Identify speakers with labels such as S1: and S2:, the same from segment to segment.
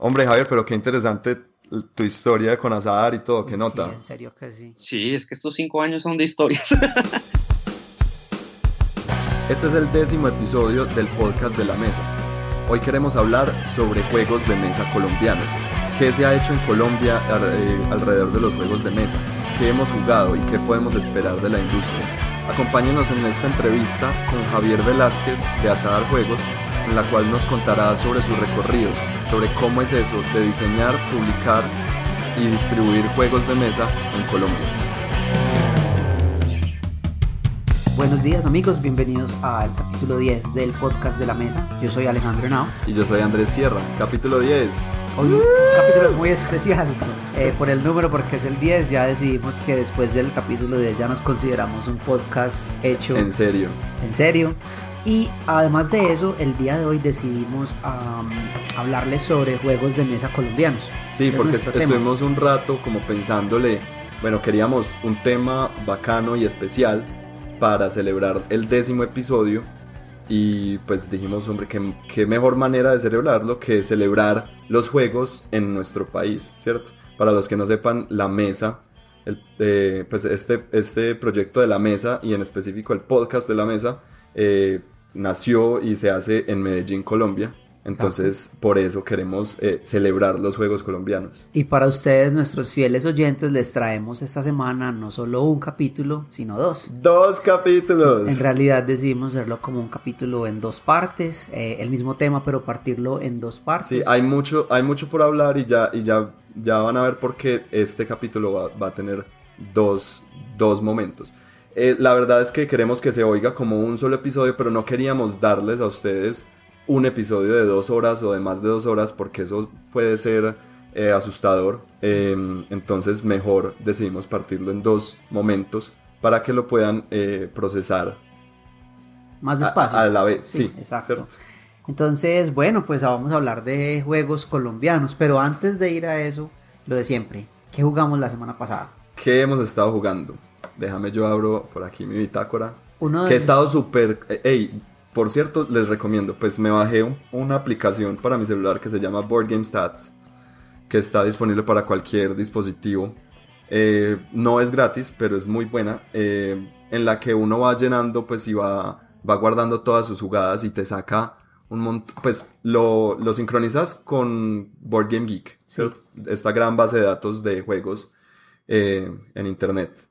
S1: Hombre, Javier, pero qué interesante tu historia con Azar y todo, qué nota.
S2: Sí, en serio que sí.
S3: Sí, es que estos cinco años son de historias.
S1: Este es el décimo episodio del podcast de la mesa. Hoy queremos hablar sobre juegos de mesa colombianos. ¿Qué se ha hecho en Colombia eh, alrededor de los juegos de mesa? ¿Qué hemos jugado y qué podemos esperar de la industria? Acompáñenos en esta entrevista con Javier Velázquez de Azar Juegos, en la cual nos contará sobre su recorrido, sobre cómo es eso de diseñar, publicar y distribuir juegos de mesa en Colombia.
S2: Buenos días amigos, bienvenidos al capítulo 10 del podcast de la mesa. Yo soy Alejandro Henao.
S1: Y yo soy Andrés Sierra, capítulo 10.
S2: Hoy un capítulo muy especial eh, por el número, porque es el 10. Ya decidimos que después del capítulo 10 ya nos consideramos un podcast hecho.
S1: En serio.
S2: En serio. Y además de eso, el día de hoy decidimos hablarles sobre juegos de mesa colombianos.
S1: Sí, porque estuvimos un rato como pensándole, bueno, queríamos un tema bacano y especial para celebrar el décimo episodio y pues dijimos, hombre, qué, qué mejor manera de celebrarlo que celebrar los juegos en nuestro país, ¿cierto? Para los que no sepan, la mesa, el, eh, pues este, este proyecto de la mesa y en específico el podcast de la mesa, eh, nació y se hace en Medellín, Colombia. Entonces, por eso queremos eh, celebrar los Juegos Colombianos.
S2: Y para ustedes, nuestros fieles oyentes, les traemos esta semana no solo un capítulo, sino dos.
S1: Dos capítulos.
S2: En realidad decidimos hacerlo como un capítulo en dos partes, eh, el mismo tema, pero partirlo en dos partes.
S1: Sí, hay mucho, hay mucho por hablar y ya, y ya, ya van a ver por qué este capítulo va, va a tener dos, dos momentos. Eh, la verdad es que queremos que se oiga como un solo episodio, pero no queríamos darles a ustedes un episodio de dos horas o de más de dos horas porque eso puede ser eh, asustador. Em, entonces mejor decidimos partirlo en dos momentos para que lo puedan eh, procesar.
S2: Más despacio.
S1: A, la vez, sí.
S2: exacto. Entonces, bueno, pues vamos a hablar de juegos colombianos, pero antes de ir a eso, lo de siempre. ¿Qué jugamos la semana pasada?
S1: ¿Qué hemos estado jugando? Déjame yo abro por aquí mi bitácora. Uno Que he estado súper... Ey, por cierto, les recomiendo, pues me bajé una aplicación para mi celular que se llama Board Game Stats, que está disponible para cualquier dispositivo. Eh, no es gratis, pero es muy buena, eh, en la que uno va llenando, pues y va, va guardando todas sus jugadas y te saca un montón, pues lo, lo, sincronizas con Board Game Geek, esta gran base de datos de juegos eh, en Internet.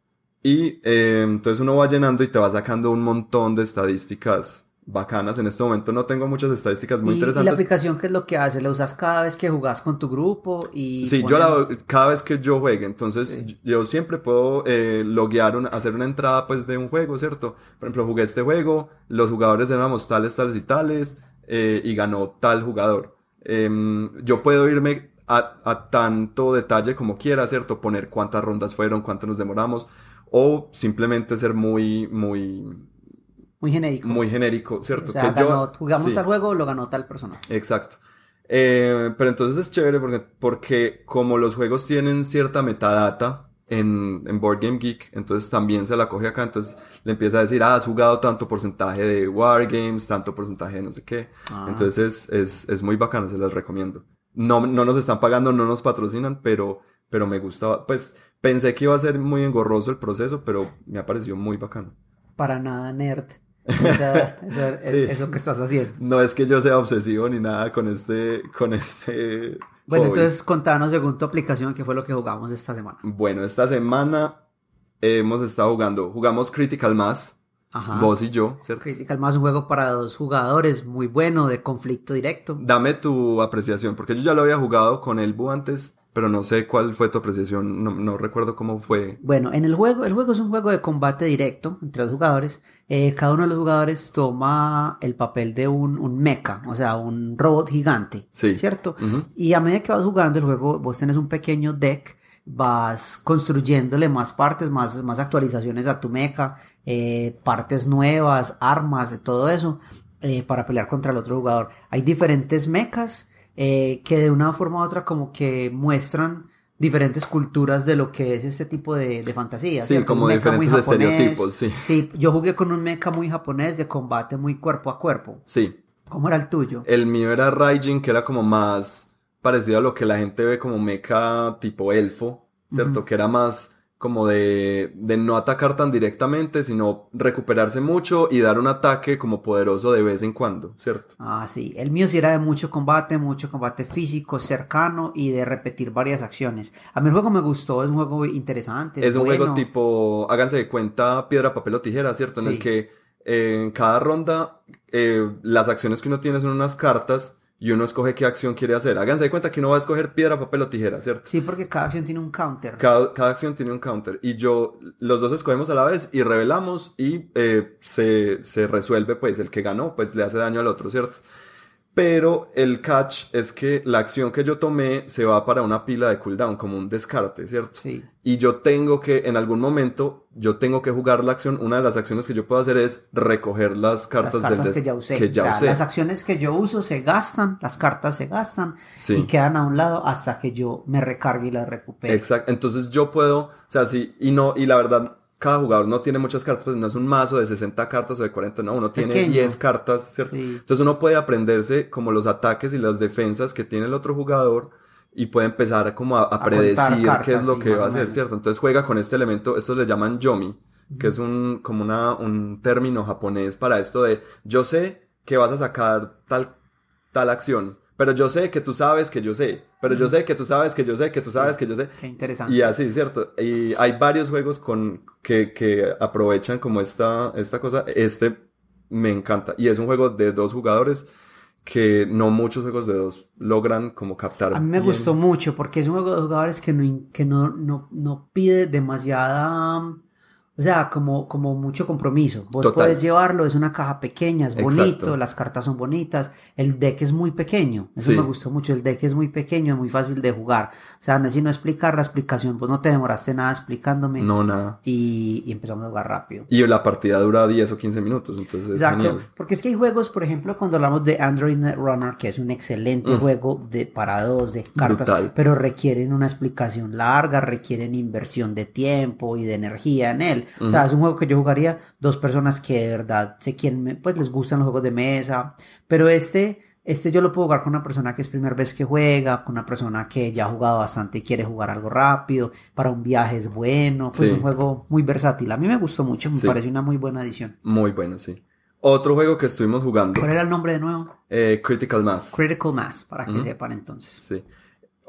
S1: Y eh, entonces uno va llenando y te va sacando un montón de estadísticas bacanas. En este momento no tengo muchas estadísticas muy interesantes. ¿Y
S2: la aplicación qué es lo que hace? ¿La usas cada vez que jugás con tu grupo? y
S1: Sí, yo la cada vez que yo juegue. Entonces yo siempre puedo eh, loguear, hacer una entrada pues de un juego, ¿cierto? Por ejemplo, jugué este juego, los jugadores éramos tales, tales y tales, eh, y ganó tal jugador. Em, yo puedo irme a, a tanto detalle como quiera, ¿cierto? Poner cuántas rondas fueron, cuánto nos demoramos o simplemente ser muy, muy...
S2: Muy genérico.
S1: Muy genérico, ¿cierto?
S2: O sea, ganó, jugamos al juego, lo ganó tal persona.
S1: Exacto. Eh, pero entonces es chévere porque, porque como los juegos tienen cierta metadata en, en Board Game Geek, entonces también se la coge acá, entonces le empieza a decir, ah, has jugado tanto porcentaje de Wargames, tanto porcentaje de no sé qué. Ah. Entonces es, es, es muy bacana, se las recomiendo. No, no nos están pagando, no nos patrocinan, pero, pero me gusta, pues Pensé que iba a ser muy engorroso el proceso, pero me ha parecido muy bacano.
S2: Para nada nerd. eso, que estás haciendo.
S1: No es que yo sea obsesivo ni nada con este, con este.
S2: Bueno, entonces contanos según tu aplicación qué fue lo que jugamos esta semana.
S1: Bueno, esta semana hemos estado jugando, jugamos Critical Mass. Ajá. Vos y yo,
S2: ¿cierto? Critical Mass, un juego para dos jugadores, muy bueno, de conflicto directo.
S1: Dame tu apreciación, porque yo ya lo había jugado con el Bu antes pero no sé cuál fue tu apreciación, no, recuerdo cómo fue.
S2: Bueno, en el juego, el juego es un juego de combate directo entre los jugadores. Eh, cada uno de los jugadores toma el papel de un, un mecha, o sea, un robot gigante, sí. ¿cierto? Y a medida que vas jugando el juego, vos tenés un pequeño deck, vas construyéndole más partes, más, más actualizaciones a tu mecha, eh, partes nuevas, armas, todo eso, eh, para pelear contra el otro jugador. Hay diferentes mechas eh, que de una forma u otra como que muestran diferentes culturas de lo que es este tipo de, de fantasía.
S1: Sí, como diferentes estereotipos, sí.
S2: Sí, yo jugué con un mecha muy japonés de combate muy cuerpo a cuerpo.
S1: Sí.
S2: ¿Cómo era el tuyo?
S1: El mío era Raijin, que era como más parecido a lo que la gente ve como mecha tipo elfo, ¿cierto? Que era más como de, de no atacar tan directamente, sino recuperarse mucho y dar un ataque como poderoso de vez en cuando, ¿cierto?
S2: Ah, sí. El mío sí era de mucho combate, mucho combate físico, cercano y de repetir varias acciones. A mí el juego me gustó, es un juego interesante.
S1: Es, un juego tipo, háganse de cuenta, piedra, papel o tijera, ¿cierto? En el que eh, en cada ronda eh, las acciones que uno tiene son unas cartas y uno escoge qué acción quiere hacer. Háganse de cuenta que uno va a escoger piedra, papel o tijera, ¿cierto?
S2: Sí, porque cada acción tiene un counter.
S1: Cada, cada acción tiene un counter. Y yo, los dos escogemos a la vez y revelamos y eh, se, se resuelve, pues el que ganó, pues le hace daño al otro, ¿cierto? Pero el catch es que la acción que yo tomé se va para una pila de cooldown, como un descarte, ¿cierto?
S2: Sí.
S1: Y yo tengo que, en algún momento, yo tengo que jugar la acción. Una de las acciones que yo puedo hacer es recoger las cartas,
S2: las cartas que ya usé. Las acciones que yo uso se gastan, las cartas se gastan y quedan a un lado hasta que yo me recargue y las recupere.
S1: Exacto. Entonces yo puedo, o sea, sí, y no, y la verdad, cada jugador no tiene muchas cartas, pues no es un mazo de 60 cartas o de 40, no, uno tiene 10 cartas, ¿cierto? Entonces uno puede aprenderse como los ataques y las defensas que tiene el otro jugador y puede empezar como a, predecir qué es lo que va a hacer, ¿cierto? Entonces juega con este elemento, esto le llaman yomi, que es un, como una, un término japonés para esto de yo sé que vas a sacar tal, tal acción pero yo sé que tú sabes que yo sé, pero yo sé que tú sabes que yo sé, que tú sabes que yo sé.
S2: Qué interesante.
S1: Y así, ¿cierto? Y hay varios juegos con, que, que aprovechan como esta, esta cosa. Este me encanta. Y es un juego de dos jugadores que no muchos juegos de dos logran como captar.
S2: A mí me gustó mucho porque es un juego de jugadores que no, que no, no, no pide demasiada o sea, como, como mucho compromiso. Vos puedes llevarlo, es una caja pequeña, es bonito, las cartas son bonitas, el deck es muy pequeño. Eso me gustó mucho, el deck es muy pequeño, es muy fácil de jugar. O sea, no es sino explicar la explicación, pues no te demoraste nada explicándome.
S1: No, nada.
S2: Y, y empezamos a jugar rápido.
S1: Y la partida dura 10 o 15 minutos, entonces Exacto,
S2: porque es que hay juegos, por ejemplo, cuando hablamos de Android Netrunner, que es un excelente mm. juego de para dos de cartas, pero requieren una explicación larga, requieren inversión de tiempo y de energía en él. O sea, es un juego que yo jugaría dos personas que de verdad sé quién, pues les gustan los juegos de mesa. Pero este, este yo lo puedo jugar con una persona que es primera vez que juega, con una persona que ya ha jugado bastante y quiere jugar algo rápido. Para un viaje es bueno. Pues es un juego muy versátil. A mí me gustó mucho, me parece una muy buena edición.
S1: Muy bueno, sí. Otro juego que estuvimos jugando.
S2: ¿Cuál era el nombre de nuevo?
S1: Eh, Critical Mass.
S2: Critical Mass, para que sepan entonces.
S1: Sí.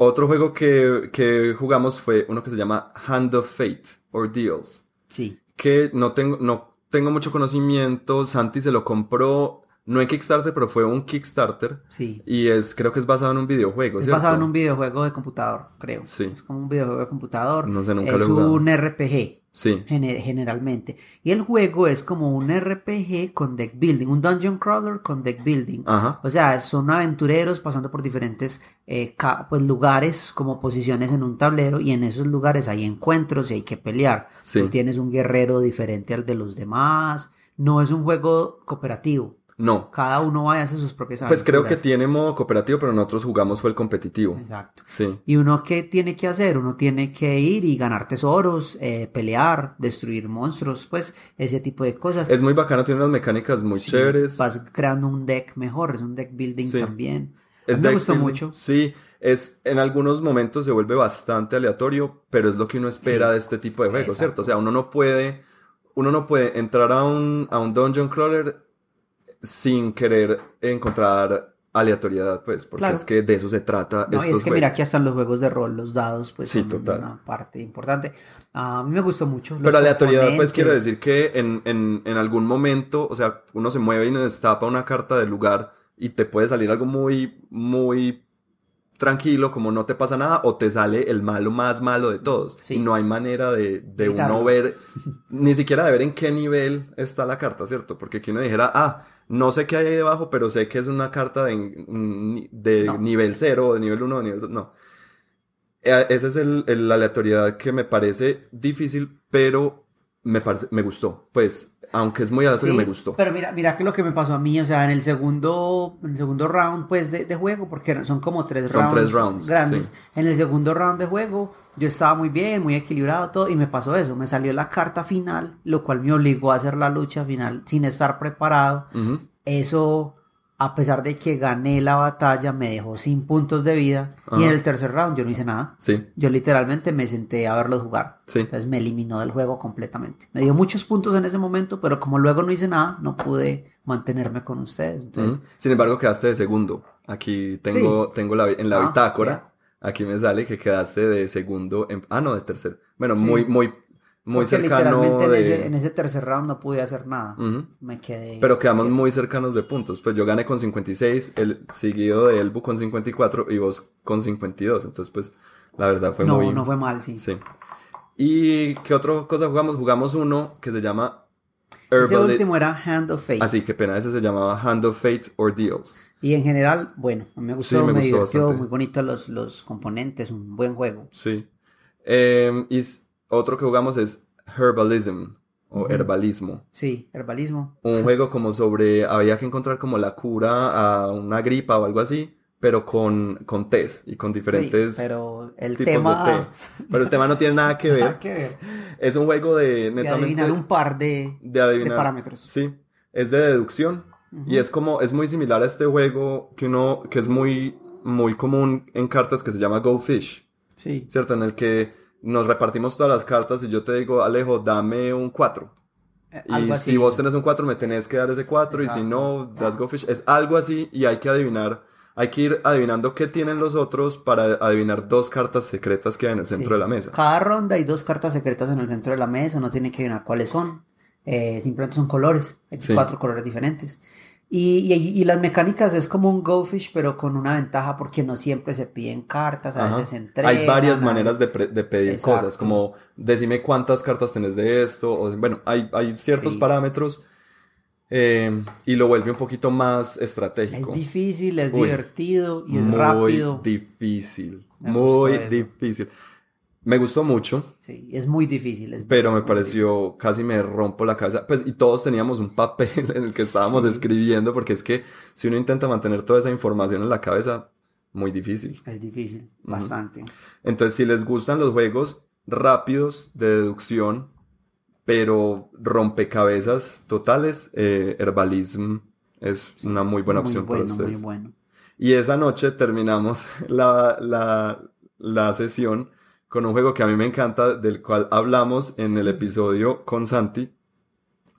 S1: Otro juego que, que jugamos fue uno que se llama Hand of Fate, Ordeals.
S2: Sí
S1: que no tengo, no tengo mucho conocimiento. Santi se lo compró, no en Kickstarter, pero fue un Kickstarter.
S2: Sí.
S1: Y es, creo que es basado en un videojuego,
S2: Es basado en un videojuego de computador, creo.
S1: Sí.
S2: Es como un videojuego de computador.
S1: No sé, nunca
S2: lo
S1: he jugado.
S2: un RPG.
S1: Sí.
S2: generalmente. Y el juego es como un RPG con deck building, un dungeon crawler con deck building.
S1: Ajá.
S2: O sea, son aventureros pasando por diferentes eh, pues, lugares como posiciones en un tablero y en esos lugares hay encuentros y hay que pelear.
S1: Sí.
S2: Tú tienes un guerrero diferente al de los demás. No es un juego cooperativo.
S1: No.
S2: Cada uno va a hacer sus propias aventuras.
S1: Pues creo que tiene modo cooperativo, pero nosotros jugamos fue el competitivo.
S2: Exacto.
S1: Sí.
S2: Y uno qué tiene que hacer, uno tiene que ir y ganar tesoros, eh, pelear, destruir monstruos, pues ese tipo de cosas.
S1: Es muy bacano, tiene unas mecánicas muy chéveres.
S2: Vas creando un deck mejor, es un deck building también. me gustó mucho.
S1: Sí, es en algunos momentos se vuelve bastante aleatorio, pero es lo que uno espera de este tipo de juegos, ¿cierto? O sea, uno no puede uno no puede entrar a un, a un dungeon crawler sin querer encontrar aleatoriedad, pues, porque es que de eso se trata.
S2: No, y es que mira, aquí están los juegos de rol, los dados, pues,
S1: sí,
S2: son
S1: total.
S2: una parte importante. a mí me gustó mucho.
S1: Pero aleatoriedad, pues, quiero decir que en, en, en algún momento, o sea, uno se mueve y nos destapa una carta del lugar y te puede salir algo muy, muy tranquilo, como no te pasa nada, o te sale el malo más malo de todos. Y no hay manera de, de uno ver, ni siquiera de ver en qué nivel está la carta, ¿cierto? Porque que uno dijera, ah, no sé qué hay ahí debajo, pero sé que es una carta de, de nivel 0, de nivel 1, de nivel 2. No. E, esa es el, la aleatoriedad que me parece difícil, pero me, parece, me gustó. Pues aunque es muy aleatorio, me gustó.
S2: Pero mira, mira que lo que me pasó a mí, o sea, en el segundo, en el segundo round, pues, de, de juego, porque son como tres
S1: son
S2: rounds.
S1: tres rounds.
S2: Grandes. En el segundo round de juego, yo estaba muy bien, muy equilibrado todo, y me pasó eso. Me salió la carta final, lo cual me obligó a hacer la lucha final sin estar preparado. Eso a pesar de que gané la batalla, me dejó sin puntos de vida. Y en el tercer round yo no hice nada. Sí. Yo literalmente me senté a verlos jugar. Sí. Entonces me eliminó del juego completamente. Me dio muchos puntos en ese momento, pero como luego no hice nada, no pude mantenerme con ustedes. Entonces...
S1: Sin embargo, quedaste de segundo. Aquí tengo, tengo la, en la ah, bitácora. Aquí me sale que quedaste de segundo. En, ah, no, de tercer. Bueno, muy, muy muy cercano
S2: literalmente en, ese, tercer round no pude hacer nada. Me quedé...
S1: Pero quedamos muy cercanos de puntos. Pues yo gané con 56, el seguido de Elbu con 54 y vos con 52. Entonces, pues, la verdad fue muy...
S2: No, no fue mal, sí.
S1: Sí. ¿Y qué otra cosa jugamos? Jugamos uno que se llama...
S2: Ese último era Hand of Fate.
S1: Así, que pena, ese se llamaba Hand of Fate Ordeals.
S2: Y en general, bueno, a mí me gustó, me, divirtió, muy bonito los, los componentes, un buen juego.
S1: Sí. Eh, y otro que jugamos es Herbalism o herbalismo.
S2: Sí, herbalismo.
S1: Un juego como sobre, había que encontrar como la cura a una gripa o algo así, pero con, con tés y con diferentes
S2: pero el tema... de té.
S1: Pero el tema no tiene nada que ver.
S2: nada que ver.
S1: Es un juego de
S2: netamente... De adivinar un par de, de, parámetros.
S1: Sí, es de deducción y es como, es muy similar a este juego que uno, que es muy, muy común en cartas que se llama Go Fish. Sí. ¿Cierto? En el que nos repartimos todas las cartas y yo te digo, Alejo, dame un 4. Eh, y si vos tenés un 4, me tenés que dar ese 4 y si no, das go fish. Es algo así y hay que adivinar, hay que ir adivinando qué tienen los otros para adivinar dos cartas secretas que hay en el centro de la mesa.
S2: Cada ronda hay dos cartas secretas en el centro de la mesa, no tiene que adivinar cuáles son. Eh, simplemente son colores, hay cuatro colores diferentes. Y, y, las mecánicas es como un Go Fish, pero con una ventaja porque no siempre se piden cartas, a veces se entregan.
S1: Hay varias maneras de, de pedir cosas, como decime cuántas cartas tenés de esto, o bueno, hay, hay ciertos parámetros eh, y lo vuelve un poquito más estratégico.
S2: Es difícil, es divertido y es rápido.
S1: Muy difícil, muy difícil. Me gustó mucho.
S2: Sí, es muy difícil.
S1: pero me pareció, casi me rompo la cabeza. Pues, y todos teníamos un papel en el que estábamos escribiendo, porque es que si uno intenta mantener toda esa información en la cabeza, muy difícil.
S2: Es difícil, bastante.
S1: Entonces, si les gustan los juegos rápidos de deducción, pero rompecabezas totales, eh, Herbalism es una muy buena opción para ustedes. Muy bueno. Y esa noche terminamos la, la, la sesión con un juego que a mí me encanta, del cual hablamos en el episodio con Santi,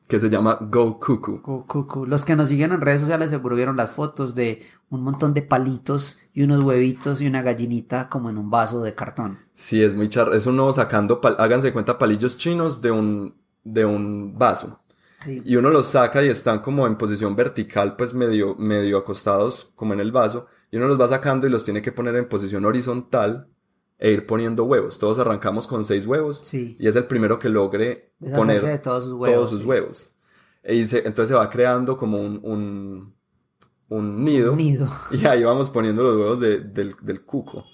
S1: que se llama Go Cuckoo.
S2: Go Cuckoo. Los que nos siguen en redes sociales seguro vieron las fotos de un montón de palitos y unos huevitos y una gallinita como en un vaso de cartón.
S1: Sí, es muy char. Es uno sacando, háganse cuenta, palillos chinos de un, de un vaso. Y uno los saca y están como en posición vertical, pues medio, medio acostados como en el vaso. Y uno los va sacando y los tiene que poner en posición horizontal e ir poniendo huevos. Todos arrancamos con seis huevos sí. y es el primero que logre poner
S2: todos sus huevos.
S1: sus huevos. E entonces se va creando como un, un, un nido.
S2: nido.
S1: Y ahí vamos poniendo los huevos del, del, cuco.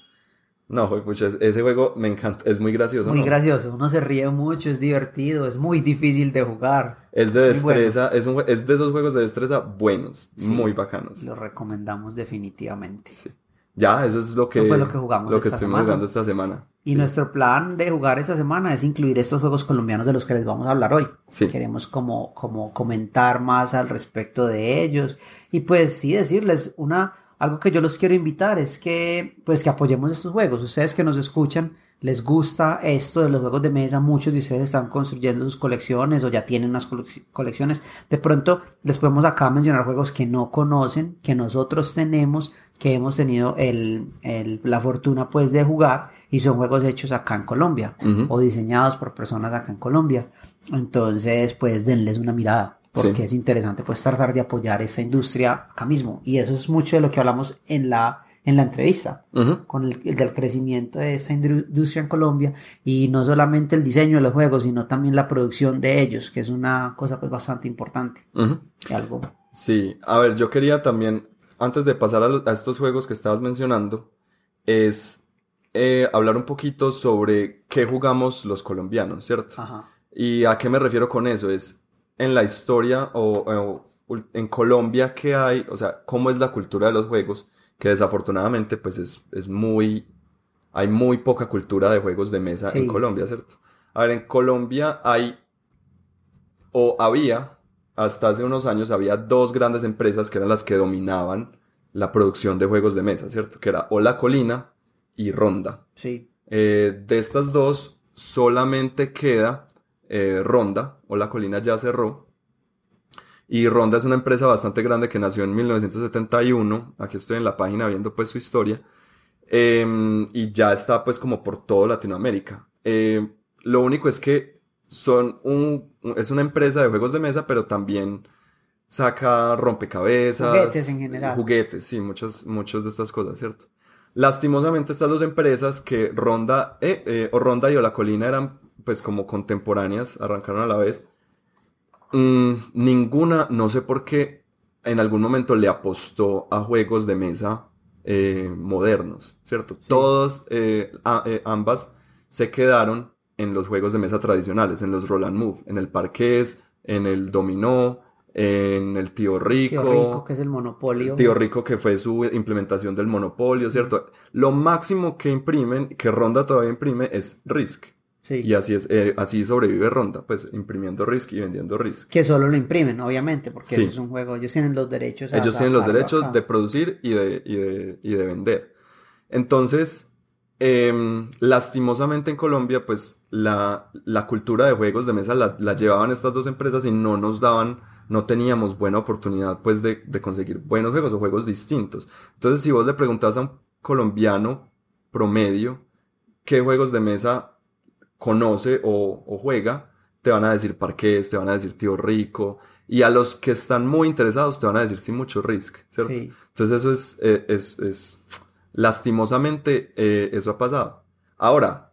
S1: No, pues ese juego me encanta, es muy gracioso.
S2: muy gracioso, uno se ríe mucho, es divertido, es muy difícil de jugar.
S1: Es de destreza, es, un, es de esos juegos de destreza buenos, muy bacanos.
S2: Lo recomendamos definitivamente. Sí.
S1: Ya, eso es lo que,
S2: fue lo que jugamos.
S1: Lo que estuvimos jugando esta semana.
S2: Y nuestro plan de jugar esta semana es incluir estos juegos colombianos de los que les vamos a hablar hoy. Sí. Queremos como, como comentar más al respecto de ellos. Y pues sí decirles una, algo que yo los quiero invitar es que, pues que apoyemos estos juegos. Ustedes que nos escuchan, les gusta esto de los juegos de mesa, muchos de ustedes están construyendo sus colecciones o ya tienen unas colecciones. De pronto les podemos acá mencionar juegos que no conocen, que nosotros tenemos que hemos tenido el, el, la fortuna pues de jugar y son juegos hechos acá en Colombia o diseñados por personas acá en Colombia. Entonces pues denles una mirada porque es interesante pues tratar de apoyar esa industria acá mismo. Y eso es mucho de lo que hablamos en la en la entrevista con el, del crecimiento de esa industria en Colombia y no solamente el diseño de los juegos sino también la producción de ellos que es una cosa pues bastante importante. Algo
S1: sí a ver yo quería también antes de pasar a, estos juegos que estabas mencionando, es eh, hablar un poquito sobre qué jugamos los colombianos, ¿cierto? Ajá. ¿Y a qué me refiero con eso? Es en la historia o, en Colombia qué hay, o sea, cómo es la cultura de los juegos, que desafortunadamente pues es, es muy, hay muy poca cultura de juegos de mesa en Colombia, ¿cierto? A ver, en Colombia hay, o había, hasta hace unos años había dos grandes empresas que eran las que dominaban la producción de juegos de mesa, ¿cierto? Que era O La Colina y Ronda.
S2: Sí.
S1: Eh, de estas dos, solamente queda eh, Ronda, O La Colina ya cerró. Y Ronda es una empresa bastante grande que nació en 1971. Aquí estoy en la página viendo pues su historia. Em, y ya está pues como por todo Latinoamérica. Eh, lo único es que son un, es una empresa de juegos de mesa, pero también saca rompecabezas.
S2: Juguetes en general.
S1: Juguetes, sí, muchos, muchos de estas cosas, ¿cierto? Lastimosamente estas dos empresas que Ronda, eh, eh, o Ronda y O La Colina eran pues como contemporáneas, arrancaron a la vez. Mm, ninguna, no sé por qué, en algún momento le apostó a juegos de mesa eh, modernos, ¿cierto? Todos, ambas se quedaron en los juegos de mesa tradicionales, en los roll and move, en el parqués, en el dominó, en el Tío Rico.
S2: Tío Rico, que es el monopolio.
S1: Tío Rico, que fue su implementación del monopolio, ¿cierto? Lo máximo que imprimen, que Ronda todavía imprime, es Risk. Sí. Y así es, eh, así sobrevive Ronda, pues imprimiendo Risk y vendiendo Risk.
S2: Que solo lo imprimen, obviamente, porque es un juego, ellos tienen los derechos.
S1: ellos tienen los derechos de producir y de, y de, y de vender. Entonces, eh, lastimosamente en Colombia, pues la, la, cultura de juegos de mesa la, la llevaban estas dos empresas y no nos daban no teníamos buena oportunidad pues de, de, conseguir buenos juegos o juegos distintos. Entonces si vos le preguntas a un colombiano promedio qué juegos de mesa conoce o, o juega, te van a decir parqués, te van a decir tío rico, y a los que están muy interesados te van a decir sí mucho risk, ¿cierto? Entonces eso es, eh, es, es, lastimosamente eh, eso ha pasado. Ahora,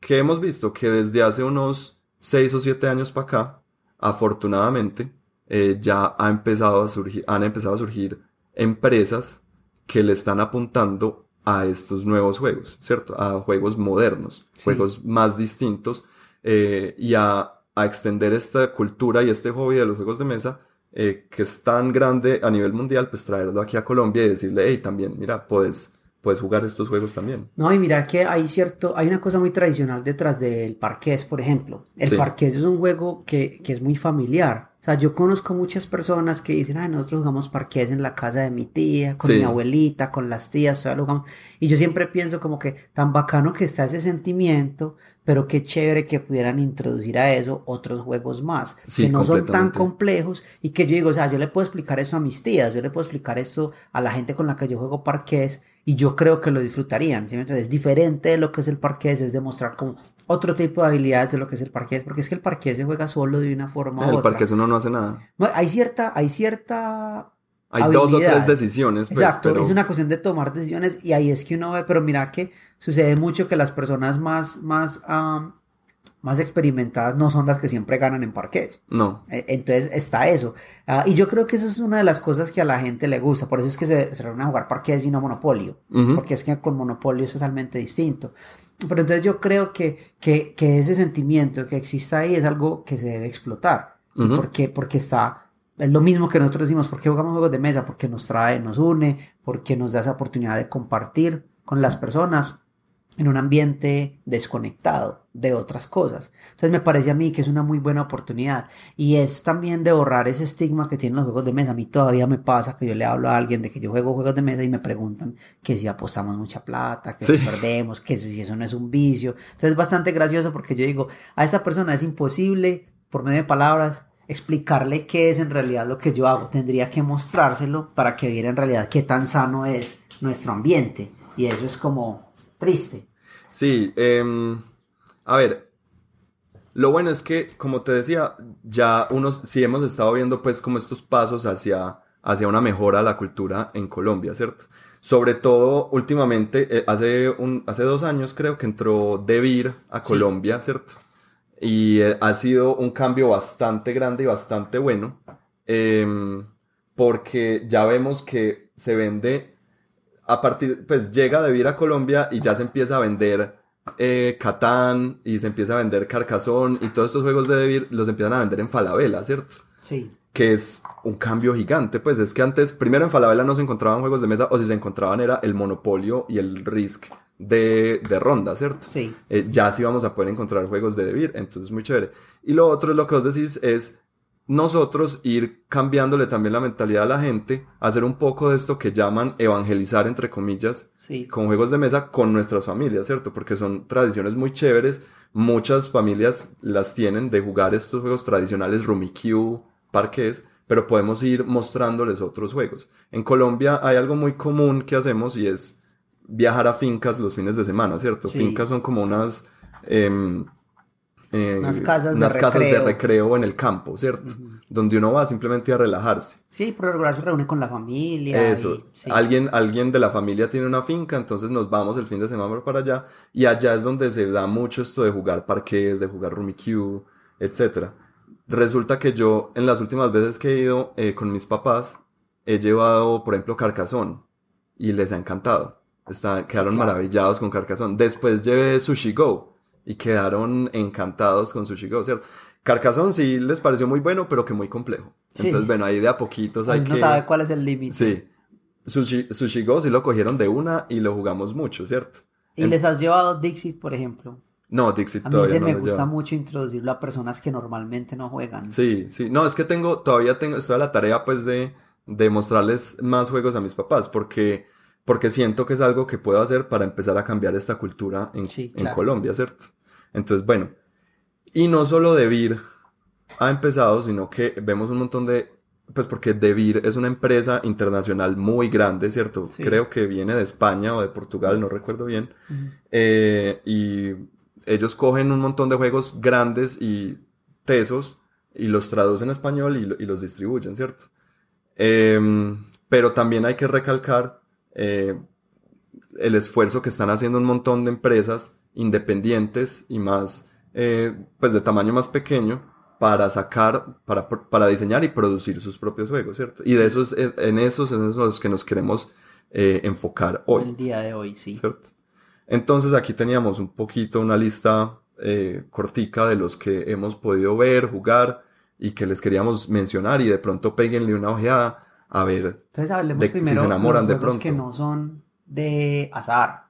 S1: ¿qué hemos visto? Que desde hace unos seis o siete años para acá, afortunadamente, eh, ya ha empezado a surgir, han empezado a surgir empresas que le están apuntando a estos nuevos juegos, ¿cierto? A juegos modernos, juegos más distintos eh, y a, a, extender esta cultura y este hobby de los juegos de mesa eh, que es tan grande a nivel mundial, pues traerlo aquí a Colombia y decirle, hey, también, mira, puedes, puedes jugar estos juegos también.
S2: No, y mira que hay cierto, hay una cosa muy tradicional detrás del parqués, por ejemplo. El parqués es un juego que, que es muy familiar. O sea, yo conozco muchas personas que dicen, ay, nosotros jugamos parqués en la casa de mi tía, con mi abuelita, con las tías, o sea, jugamos. Y yo siempre pienso como que tan bacano que está ese sentimiento, pero qué chévere que pudieran introducir a eso otros juegos más, que no son tan complejos y que yo digo, o sea, yo le puedo explicar eso a mis tías, yo le puedo explicar eso a la gente con la que yo juego parqués y yo creo que lo disfrutarían. ¿sí? es diferente de lo que es el parqués, es demostrar como otro tipo de habilidades de lo que es el parqués, porque es que el parqués se juega solo de una forma u
S1: otra.
S2: El
S1: parqués uno no hace nada.
S2: hay cierta, hay cierta
S1: hay dos o tres decisiones.
S2: Pues, Exacto, es una cuestión de tomar decisiones y ahí es que uno ve, pero mira que sucede mucho que las personas más, más, más experimentadas no son las que siempre ganan en parques.
S1: No.
S2: E, entonces está eso. Ah, y yo creo que eso es una de las cosas que a la gente le gusta. Por eso es que se, se reúnen a jugar parques y no monopolio. Porque es que con monopolio es totalmente distinto. Pero entonces yo creo que, que, que ese sentimiento que exista ahí es algo que se debe explotar. porque, porque está es lo mismo que nosotros decimos, ¿por qué jugamos juegos de mesa? Porque nos trae, nos une, porque nos da esa oportunidad de compartir con las personas en un ambiente desconectado de otras cosas. Entonces me parece a mí que es una muy buena oportunidad y es también de borrar ese estigma que tienen los juegos de mesa. A mí todavía me pasa que yo le hablo a alguien de que yo juego juegos de mesa y me preguntan que si apostamos mucha plata, que si perdemos, que si eso no es un vicio. Entonces es bastante gracioso porque yo digo, a esa persona es imposible por medio de palabras explicarle qué es en realidad lo que yo hago. Tendría que mostrárselo para que viera en realidad qué tan sano es nuestro ambiente. Y eso es como triste.
S1: Sí, em, a ver, lo bueno es que, como te decía, ya unos, sí hemos estado viendo pues como estos pasos hacia, hacia una mejora de la cultura en Colombia, ¿cierto? Sobre todo últimamente, eh, hace, un, hace dos años creo que entró Devir a Colombia, ¿cierto? Y eh, ha sido un cambio bastante grande y bastante bueno. Em, porque ya vemos que se vende a partir, pues llega de vir a Colombia y ya se empieza a vender eh, Catán y se empieza a vender Carcasón y todos estos juegos de Devir los empiezan a vender en Falabella, ¿cierto?
S2: Sí.
S1: Que es un cambio gigante, pues es que antes, primero en Falabella no se encontraban juegos de mesa o si se encontraban era el Monopolio y el Risk de, de ronda, ¿cierto?
S2: Sí.
S1: Eh, ya sí vamos a poder encontrar juegos de Devir, entonces muy chévere. Y lo otro, lo que vos decís es, nosotros ir cambiándole también la mentalidad a la gente, hacer un poco de esto que llaman evangelizar, entre comillas, con juegos de mesa con nuestras familias, ¿cierto? Porque son tradiciones muy chéveres. Muchas familias las tienen de jugar estos juegos tradicionales, Rummikub, parques, pero podemos ir mostrándoles otros juegos. En Colombia hay algo muy común que hacemos y es viajar a fincas los fines de semana, ¿cierto? Fincas son como unas... Em,
S2: eh, unas casas,
S1: de, casas recreo. de recreo en el campo, ¿cierto? Donde uno va simplemente a relajarse.
S2: Sí, por regular se reúne con la familia.
S1: Eso. alguien, alguien de la familia tiene una finca, entonces nos vamos el fin de semana para allá. Y allá es donde se da mucho esto de jugar parques, de jugar Rummikub, etc. Resulta que yo, en las últimas veces que he ido eh, con mis papás, he llevado, por ejemplo, Carcasón. Y les ha encantado. Está, quedaron maravillados con Carcasón. Después llevé Sushi Go y quedaron encantados con Sushi Go, ¿cierto? Carcassonne sí les pareció muy bueno, pero que muy complejo. Entonces, bueno, ahí de a poquitos hay que...
S2: no sabe cuál es el límite.
S1: Sí. Sushi, Sushi Go sí lo cogieron de una y lo jugamos mucho, ¿cierto?
S2: ¿Y les has llevado Dixit, por ejemplo?
S1: No, Dixit
S2: a mí se me gusta mucho introducirlo a personas que normalmente no juegan.
S1: Sí, sí. No, es que tengo, todavía tengo, estoy a la tarea pues de, de mostrarles más juegos a mis papás, porque, porque siento que es algo que puedo hacer para empezar a cambiar esta cultura en, en Colombia, ¿cierto? Entonces, bueno, y no solo Devir ha empezado, sino que vemos un montón de, pues porque Devir es una empresa internacional muy grande, ¿cierto? Creo que viene de España o de Portugal, no recuerdo bien. Eh, y ellos cogen un montón de juegos grandes y tesos y los traducen en español y, los distribuyen, ¿cierto? Em, pero también hay que recalcar eh, el esfuerzo que están haciendo un montón de empresas independientes y más, eh, pues de tamaño más pequeño para sacar, para, para diseñar y producir sus propios juegos, ¿cierto? Y de esos, eh, en esos, en esos los que nos queremos eh, enfocar hoy.
S2: El día de hoy, sí.
S1: ¿Cierto? Entonces aquí teníamos un poquito una lista cortica de los que hemos podido ver, jugar y que les queríamos mencionar y de pronto peguenle una ojeada a ver
S2: Entonces hablemos de, primero si se enamoran de pronto. que no son de azar,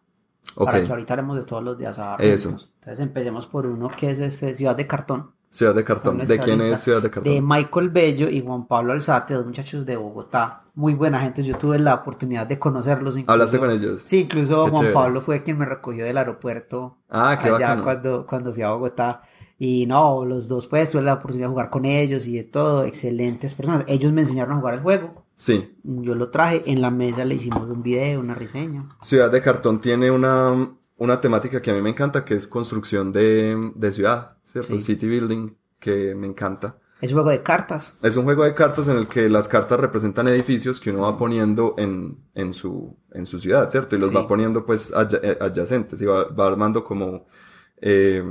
S2: para que ahorita haremos de todos los días a
S1: Eso.
S2: Entonces empecemos por uno que es este, Ciudad de Cartón.
S1: Ciudad de Cartón. ¿De quién es Ciudad de Cartón?
S2: De Michael Bello y Juan Pablo Alzate, dos muchachos de Bogotá. Muy buena gente. Yo tuve la oportunidad de conocerlos.
S1: ¿Hablaste con ellos?
S2: Sí, incluso Juan Pablo fue quien me recogió del aeropuerto.
S1: Ah, qué
S2: allá cuando, cuando fui a Bogotá. Y no, los dos, pues tuve la oportunidad de jugar con ellos y de todo. Excelentes personas. Ellos me enseñaron a jugar el juego.
S1: Sí.
S2: Yo lo traje, en la mesa le hicimos un video, una reseña.
S1: Ciudad de Cartón tiene una, una temática que a mí me encanta, que es construcción de, de ciudad, ¿cierto? City building, que me encanta.
S2: Es un juego de cartas.
S1: Es un juego de cartas en el que las cartas representan edificios que uno va poniendo en, en, su, en su ciudad, ¿cierto? Y los va poniendo pues eh, adyacentes y va, va armando como eh,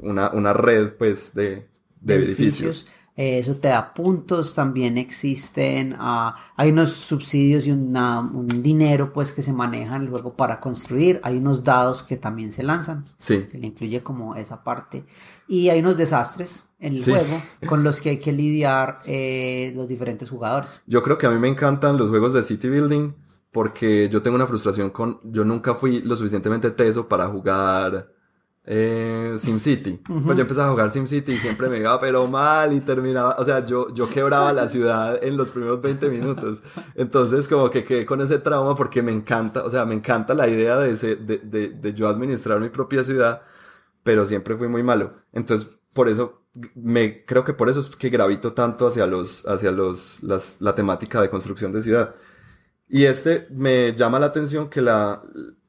S1: una, una red pues de, de, edificios
S2: eh, eso te da puntos, también existen, uh, hay unos subsidios y una, un dinero pues que se maneja en el juego para construir, hay unos dados que también se lanzan,
S1: sí.
S2: que le incluye como esa parte, y hay unos desastres en el juego con los que hay que lidiar eh, los diferentes jugadores.
S1: Yo creo que a mí me encantan los juegos de City Building porque yo tengo una frustración con, yo nunca fui lo suficientemente teso para jugar eh, SimCity. Pues yo empecé a jugar SimCity y siempre me iba pero mal y terminaba, o sea, yo, yo quebraba la ciudad en los primeros 20 minutos. Entonces como que quedé con ese trauma porque me encanta, o sea, me encanta la idea de, ese, de, de, de yo administrar mi propia ciudad, pero siempre fui muy malo. Entonces, por eso, me, creo que por eso es que gravito tanto hacia los, hacia los, las, la temática de construcción de ciudad. Y este me llama la atención que la,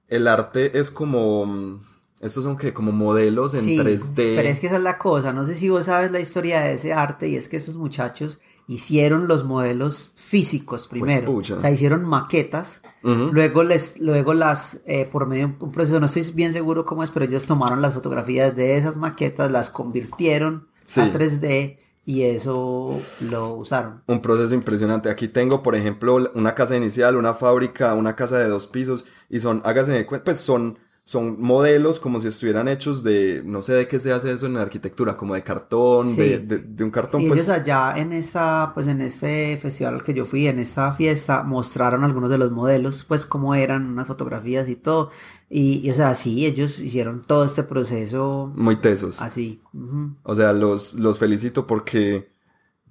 S1: el arte es como, estos son que como modelos en 3D.
S2: Pero es que esa es la cosa, no sé si vos sabes la historia de ese arte y es que esos muchachos hicieron los modelos físicos primero, o sea, hicieron maquetas, luego les, luego las, eh, por medio de un proceso, no estoy bien seguro cómo es, pero ellos tomaron las fotografías de esas maquetas, las convirtieron a 3D y eso lo usaron.
S1: Un proceso impresionante. Aquí tengo, por ejemplo, una casa inicial, una fábrica, una casa de dos pisos y son, hágase de cuenta, pues son son modelos como si estuvieran hechos de, no sé de qué se hace eso en arquitectura, como de cartón, de, de, un cartón.
S2: Y pues... ellos allá en esta, pues en este festival al que yo fui, en esta fiesta, mostraron algunos de los modelos, pues cómo eran, unas fotografías y todo. Y, o sea, sí, ellos hicieron todo este proceso.
S1: Muy tesos.
S2: Así.
S1: O sea, los, los felicito porque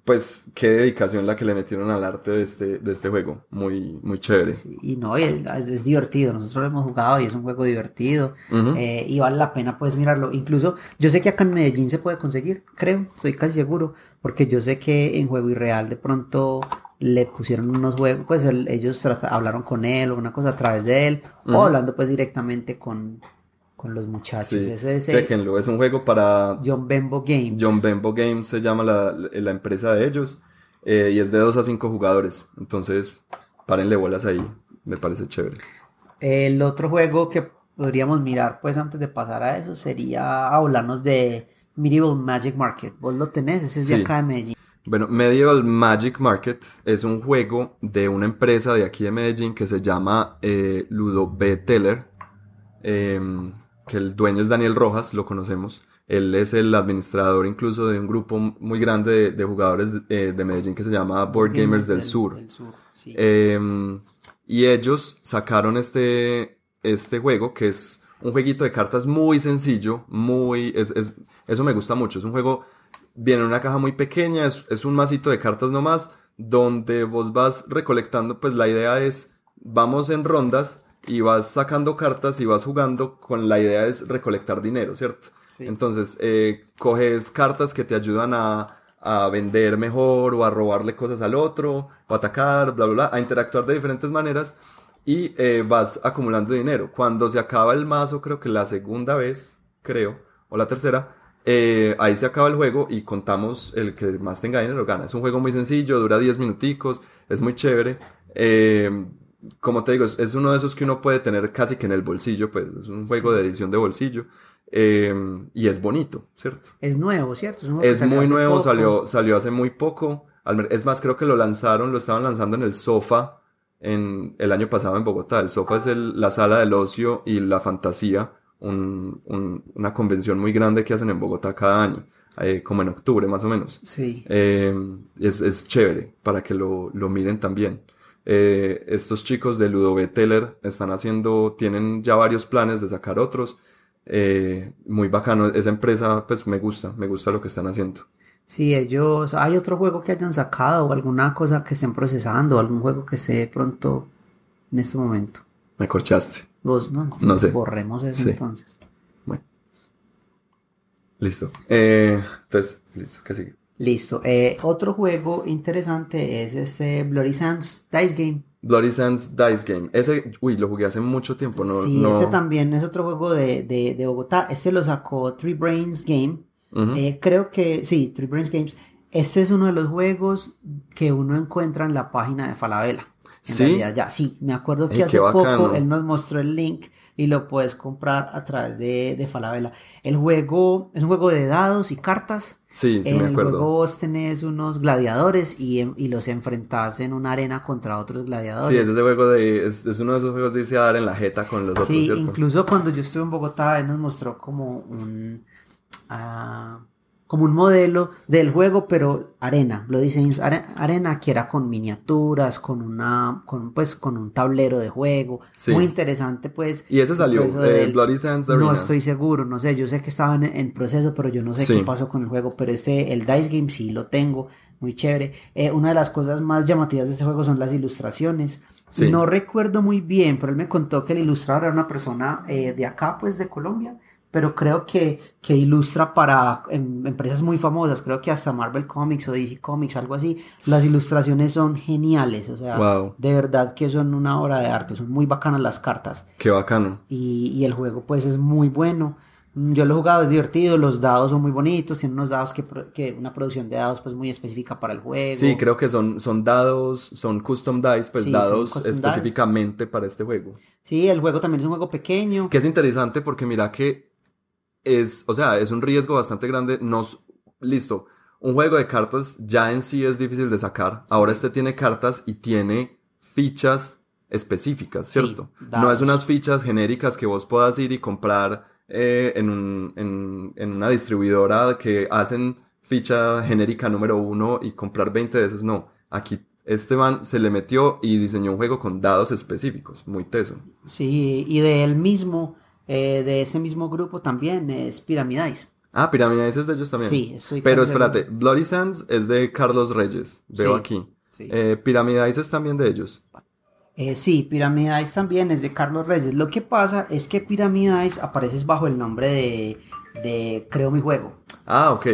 S1: pues qué dedicación la que le metieron al arte de este, de este juego. Muy, muy chévere.
S2: y no, es, divertido. Nosotros lo hemos jugado y es un juego divertido. Eh, y vale la pena pues mirarlo. Incluso yo sé que acá en Medellín se puede conseguir, creo, estoy casi seguro. Porque yo sé que en Juego Irreal de pronto le pusieron unos juegos, pues ellos hablaron con él o una cosa a través de él. O hablando pues directamente con con los muchachos. Sí,
S1: es, chequenlo, es un juego para...
S2: John Bembo Games.
S1: John Bembo Games se llama la, la empresa de ellos eh, y es de 2 a 5 jugadores. Entonces, párenle bolas ahí, me parece chévere.
S2: El otro juego que podríamos mirar, pues antes de pasar a eso, sería hablarnos de Medieval Magic Market. Vos lo tenés, ese es de acá de Medellín.
S1: Bueno, Medieval Magic Market es un juego de una empresa de aquí de Medellín que se llama eh, Ludo B. Teller. Em, que el dueño es Daniel Rojas, lo conocemos. Él es el administrador incluso de un grupo muy grande de, jugadores eh, de, Medellín que se llama Board Gamers del, Sur. Em, y ellos sacaron este, este juego que es un jueguito de cartas muy sencillo, muy... Es, eso me gusta mucho. Es un juego, viene en una caja muy pequeña, es, es un masito de cartas nomás, donde vos vas recolectando, pues la idea es, vamos en rondas y vas sacando cartas y vas jugando con la idea es recolectar dinero, ¿cierto? Entonces, eh, coges cartas que te ayudan a, a, vender mejor o a robarle cosas al otro, o atacar, bla, bla, bla, a interactuar de diferentes maneras y eh, vas acumulando dinero. Cuando se acaba el mazo, creo que la segunda vez, creo, o la tercera, eh, ahí se acaba el juego y contamos el que más tenga dinero gana. Es un juego muy sencillo, dura 10 minuticos, es muy chévere. Eh, como te digo, es, uno de esos que uno puede tener casi que en el bolsillo, pues es un juego de edición de bolsillo. Eh, y es bonito, ¿cierto?
S2: Es nuevo, ¿cierto?
S1: Es, muy nuevo, salió, salió hace muy poco. Es más, creo que lo lanzaron, lo estaban lanzando en el Sofa en el año pasado en Bogotá. El Sofa es la sala del ocio y la fantasía, una convención muy grande que hacen en Bogotá cada año. Eh, como en octubre más o menos.
S2: Sí.
S1: Eh, es, es chévere para que lo, lo miren también. Eh, estos chicos de Ludo Teller están haciendo, tienen ya varios planes de sacar otros. Eh, muy bacano, esa empresa pues me gusta, me gusta lo que están haciendo.
S2: Sí, ellos, ¿hay otro juego que hayan sacado o alguna cosa que estén procesando, algún juego que esté pronto en este momento?
S1: Me corchaste.
S2: Vos, ¿no?
S1: No sé.
S2: Borremos eso entonces.
S1: Bueno. Listo. Eh, entonces, listo, ¿qué sigue?
S2: Listo. Eh, otro juego interesante es este Bloody Sands Dice Game.
S1: Bloody Sands Dice Game. Ese, uy, lo jugué hace mucho tiempo, ¿no?
S2: Sí, ese también es otro juego de, de, Bogotá. Este lo sacó Three Brains Game. Eh, creo que, sí, Three Brains Games. Este es uno de los juegos que uno encuentra en la página de Falabella. En ¿Sí? realidad, ya, sí. Me acuerdo que hace poco él nos mostró el link y lo puedes comprar a través de, de Falabella. El juego es un juego de dados y cartas.
S1: Sí, sí me acuerdo.
S2: En el juego vos tenés unos gladiadores y, y, los enfrentás en una arena contra otros gladiadores.
S1: Sí, ese juego de, es, uno de esos juegos de irse a dar en la jeta con los otros,
S2: Sí, incluso cuando yo estuve en Bogotá, él nos mostró como un... Uh, como un modelo del juego, pero arena, Bloody Saints arena que era con miniaturas, con una, con pues con un tablero de juego, muy interesante pues.
S1: Y ese salió, eh, Bloody Sands
S2: Arena. No estoy seguro, no sé, yo sé que estaba en, proceso, pero yo no sé qué pasó con el juego, pero este, el Dice Game sí lo tengo, muy chévere. Eh, una de las cosas más llamativas de este juego son las ilustraciones. No recuerdo muy bien, pero él me contó que el ilustrador era una persona eh, de acá, pues de Colombia pero creo que, que ilustra para em, empresas muy famosas, creo que hasta Marvel Comics o DC Comics, algo así, las ilustraciones son geniales, o sea, de verdad que son una obra de arte, son muy bacanas las cartas.
S1: Qué bacano.
S2: Y, y el juego pues es muy bueno. Yo lo he jugado, es divertido, los dados son muy bonitos, tienen unos dados que, que una producción de dados pues muy específica para el juego.
S1: Sí, creo que son, son dados, son custom dice, pues dados específicamente para este juego.
S2: Sí, el juego también es un juego pequeño.
S1: Que es interesante porque mira que es, o sea, es un riesgo bastante grande. Nos, listo, un juego de cartas ya en sí es difícil de sacar. Ahora este tiene cartas y tiene fichas específicas, ¿cierto? no es unas fichas genéricas que vos puedas ir y comprar eh, en, un, en, en, una distribuidora que hacen ficha genérica número uno y comprar 20 de esas. No, aquí este man se le metió y diseñó un juego con dados específicos, muy teso.
S2: Sí, y de él mismo eh, de ese mismo grupo también es Pyramid
S1: Ah, Pyramid es de ellos también. Sí, soy Pero espérate, Bloody Sands es de Carlos Reyes, veo aquí. Sí. Eh, Pyramid es también de ellos.
S2: Eh, sí, Pyramid Dice también es de Carlos Reyes. Lo que pasa es que Pyramid Dice aparece bajo el nombre de, de Creo mi juego.
S1: Ah, ok.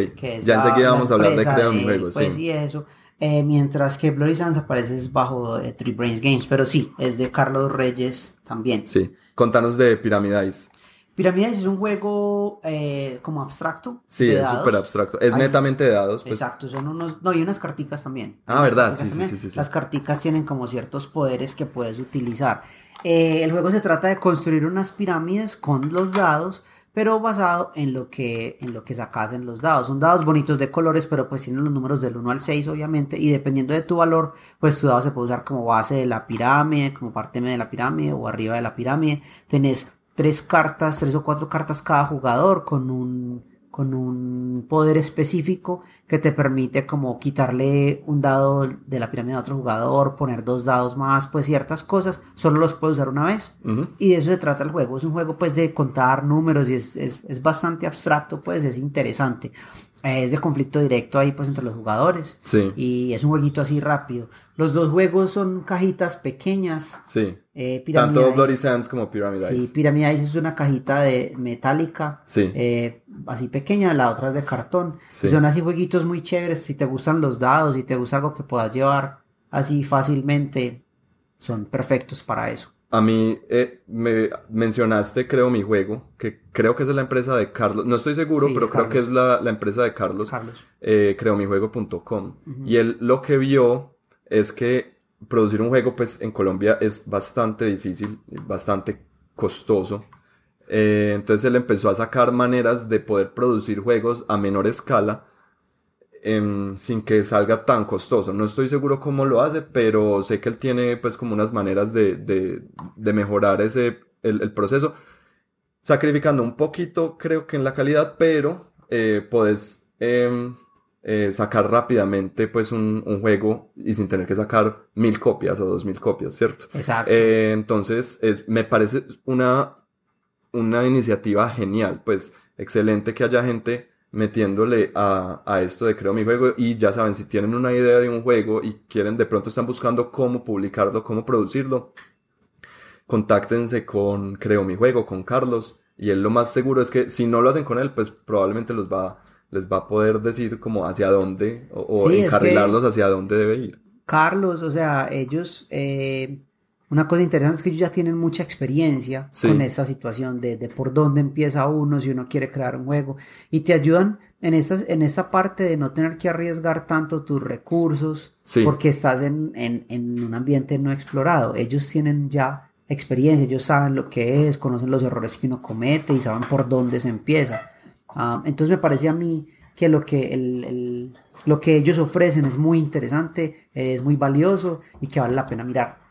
S1: ya enseguida vamos a hablar de Creo mi juego,
S2: pues, sí. eso. Eh, mientras que Bloody Sands aparece bajo eh, Three Brains Games, pero sí, es de Carlos Reyes también.
S1: Sí, contanos de Pyramid Dice.
S2: Pirámides es un juego eh, como abstracto.
S1: Sí, es súper abstracto. Es netamente de dados.
S2: Pues. Exacto, son unos. No, y unas carticas también.
S1: Ah, verdad, sí, sí, sí,
S2: Las carticas tienen como ciertos poderes que puedes utilizar. Eh, el juego se trata de construir unas pirámides con los dados, pero basado en lo que, en lo que sacas en los dados. Son dados bonitos de colores, pero pues tienen los números del 1 al 6, obviamente, y dependiendo de tu valor, pues tu dado se puede usar como base de la pirámide, como parte de la pirámide o arriba de la pirámide. Tenés tres cartas, tres o cuatro cartas cada jugador con un, con un poder específico que te permite como quitarle un dado de la pirámide a otro jugador, poner dos dados más, pues ciertas cosas, solo los puedes usar una vez. Y de eso se trata el juego. Es un juego pues de contar números y es, es, es bastante abstracto, pues es interesante. Es de conflicto directo ahí pues entre los jugadores. Sí. Y es un jueguito así rápido. Los dos juegos son cajitas pequeñas.
S1: Sí. Eh, Tanto Bloody Sands como Pyramid Ice.
S2: Sí, Pyramid Ice es una cajita de metálica. Sí. Eh, así pequeña, la otra es de cartón. Sí. son así jueguitos muy chéveres. Si te gustan los dados, si te gusta algo que puedas llevar así fácilmente, son perfectos para eso.
S1: A mí eh, me mencionaste, creo, mi juego, que creo que es la empresa de Carlos. No estoy seguro, pero creo que es la, empresa de Carlos. Carlos. Eh, creo mi juego.com. Y él lo que vio es que producir un juego, pues en Colombia es bastante difícil, bastante costoso. Eh, entonces él empezó a sacar maneras de poder producir juegos a menor escala sin que salga tan costoso. No estoy seguro cómo lo hace, pero sé que él tiene pues como unas maneras de, de, mejorar ese, el, proceso, sacrificando un poquito creo que en la calidad, pero eh, puedes em, eh, sacar rápidamente pues un, un, juego y sin tener que sacar mil copias o dos mil copias, ¿cierto? Exacto. Eh, entonces es, me parece una, una iniciativa genial, pues excelente que haya gente metiéndole a, a, esto de creo mi juego y ya saben, si tienen una idea de un juego y quieren de pronto están buscando cómo publicarlo, cómo producirlo, contáctense con creo mi juego, con Carlos y él lo más seguro es que si no lo hacen con él, pues probablemente los va, les va a poder decir como hacia dónde o, encarrilarlos hacia dónde debe ir.
S2: Carlos, o sea, ellos eh, una cosa interesante es que ellos ya tienen mucha experiencia con esta situación de, de, por dónde empieza uno si uno quiere crear un juego y te ayudan en esta, en esta parte de no tener que arriesgar tanto tus recursos porque estás en, en, en, un ambiente no explorado. Ellos tienen ya experiencia, ellos saben lo que es, conocen los errores que uno comete y saben por dónde se empieza. Ah, entonces me parece a mí que lo que, el, el, lo que ellos ofrecen es muy interesante, es muy valioso y que vale la pena mirar.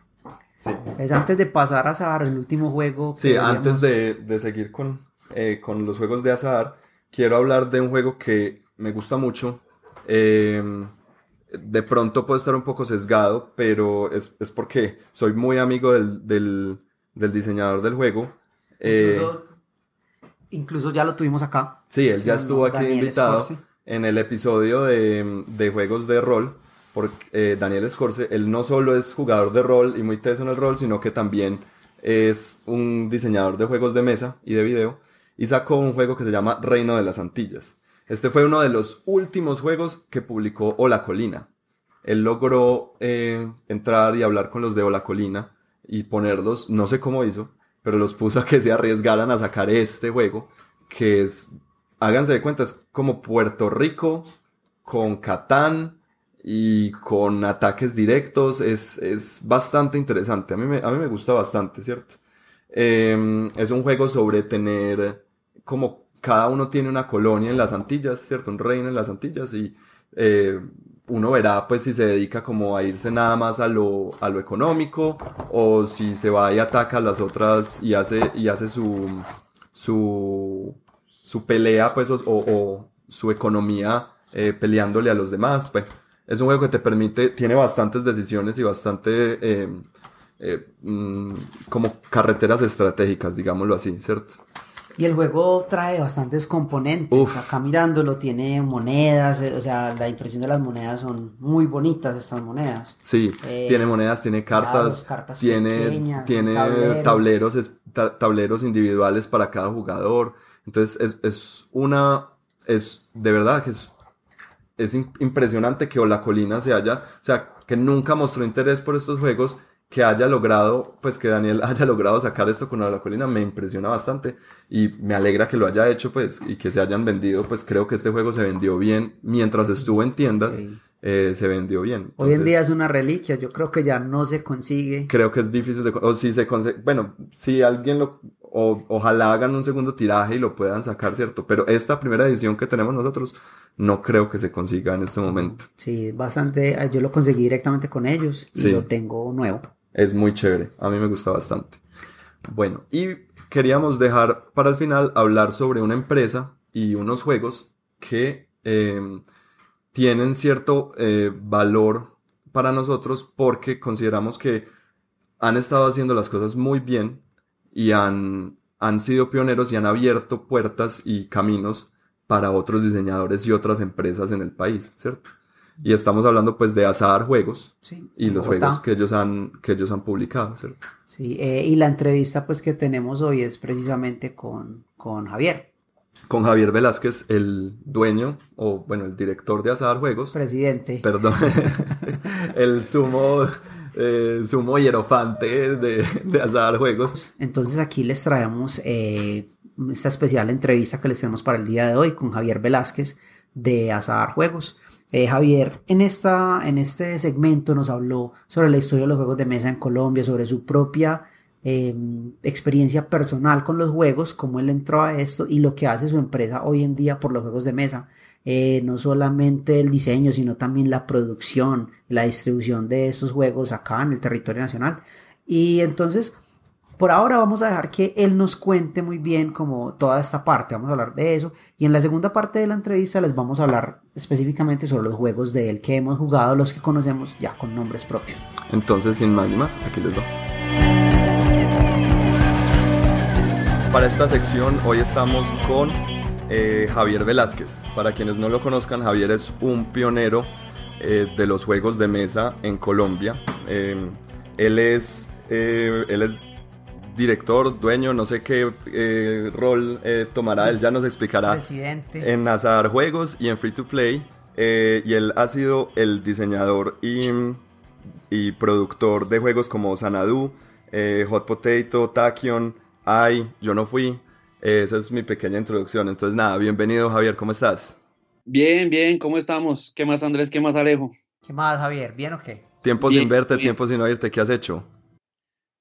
S2: Es antes de pasar a azar, el último juego.
S1: Sí, antes de, de seguir con, eh, con los juegos de azar, quiero hablar de un juego que me gusta mucho. Em, de pronto puede estar un poco sesgado, pero es, es porque soy muy amigo del, del, del diseñador del juego.
S2: Eh, incluso, ya lo tuvimos acá.
S1: Sí, él ya estuvo aquí invitado en el episodio de, de juegos de rol eh, Daniel Scorse, él no solo es jugador de rol y muy teso en el rol, sino que también es un diseñador de juegos de mesa y de video, y sacó un juego que se llama Reino de las Antillas. Este fue uno de los últimos juegos que publicó Ola Colina. Él logró eh, entrar y hablar con los de Ola Colina y ponerlos, no sé cómo hizo, pero los puso a que se arriesgaran a sacar este juego, que es, háganse de cuenta, es como Puerto Rico con Catán, y con ataques directos es, es bastante interesante. A mí me, a mí me gusta bastante, ¿cierto? Em, es un juego sobre tener como cada uno tiene una colonia en las Antillas, ¿cierto? Un reino en las Antillas y eh, uno verá pues si se dedica como a irse nada más a lo, a lo económico o si se va y ataca a las otras y hace, y hace su, su, su pelea pues o, o su economía eh, peleándole a los demás. Bueno, es un juego que te permite, tiene bastantes decisiones y bastante eh, eh, mm, como carreteras estratégicas, digámoslo así, ¿cierto?
S2: Y el juego trae bastantes componentes. Acá mirándolo tiene monedas, eh, o sea, la impresión de las monedas son muy bonitas estas monedas.
S1: Sí, eh, tiene monedas, tiene cartas, tiene, tiene tableros, tableros individuales para cada jugador. Entonces es, es una, es de verdad que es, es impresionante que la Colina se haya, o sea, que nunca mostró interés por estos juegos que haya logrado, pues que Daniel haya logrado sacar esto con la colina me impresiona bastante y me alegra que lo haya hecho pues y que se hayan vendido, pues creo que este juego se vendió bien mientras estuvo en tiendas. Eh, se vendió bien.
S2: Hoy en día es una reliquia, yo creo que ya no se consigue.
S1: Creo que es difícil de o si se consigue, bueno, si alguien lo o, ojalá hagan un segundo tiraje y lo puedan sacar, ¿cierto? Pero esta primera edición que tenemos nosotros no creo que se consiga en este momento.
S2: Sí, bastante, yo lo conseguí directamente con ellos y lo tengo nuevo.
S1: Es muy chévere, a mí me gusta bastante. Bueno, y queríamos dejar para el final hablar sobre una empresa y unos juegos que em, tienen cierto eh, valor para nosotros porque consideramos que han estado haciendo las cosas muy bien y han, han sido pioneros y han abierto puertas y caminos para otros diseñadores y otras empresas en el país, ¿cierto? Y estamos hablando pues de Azar Juegos y los juegos que ellos han, que ellos han publicado, ¿cierto?
S2: Sí, eh, y la entrevista pues que tenemos hoy es precisamente con, con Javier.
S1: Con Javier Velázquez, el dueño, o bueno, el director de Azar Juegos.
S2: Presidente.
S1: Perdón, el sumo, eh, sumo hierofante de, de Azar Juegos.
S2: Entonces aquí les traemos eh, esta especial entrevista que les tenemos para el día de hoy con Javier Velázquez de Azar Juegos. Eh, Javier en, esta, en este segmento nos habló sobre la historia de los juegos de mesa en Colombia, sobre su propia em, experiencia personal con los juegos, cómo él entró a esto y lo que hace su empresa hoy en día por los juegos de mesa. Eh, no solamente el diseño, sino también la producción, la distribución de estos juegos acá en el territorio nacional. Y entonces por ahora vamos a dejar que él nos cuente muy bien como toda esta parte, vamos a hablar de eso. Y en la segunda parte de la entrevista les vamos a hablar específicamente sobre los juegos de él que hemos jugado, los que conocemos ya con nombres propios.
S1: Entonces, sin más ni más, aquí les doy. Para esta sección hoy estamos con eh, Javier Velázquez. Para quienes no lo conozcan, Javier es un pionero eh, de los juegos de mesa en Colombia. Eh, él es, él es director, dueño, no sé qué eh, rol eh, tomará, él ya nos explicará.
S2: Presidente.
S1: En Nazar Juegos y en Free to Play. Eh, y él ha sido el diseñador y, y productor de juegos como Sanadu, Hot Potato, Tachyon, Ay, Yo No Fui. esa es mi pequeña introducción. Entonces, nada, bienvenido Javier, ¿cómo estás?
S3: Bien, bien, ¿cómo estamos? ¿Qué más Andrés? ¿Qué más Alejo?
S2: ¿Qué más Javier? ¿Bien o qué?
S1: Tiempo sin verte, tiempo sin oírte, ¿qué has hecho?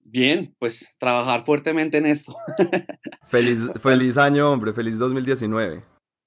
S3: Bien, pues trabajar fuertemente en esto.
S1: feliz, feliz año, hombre, feliz 2019.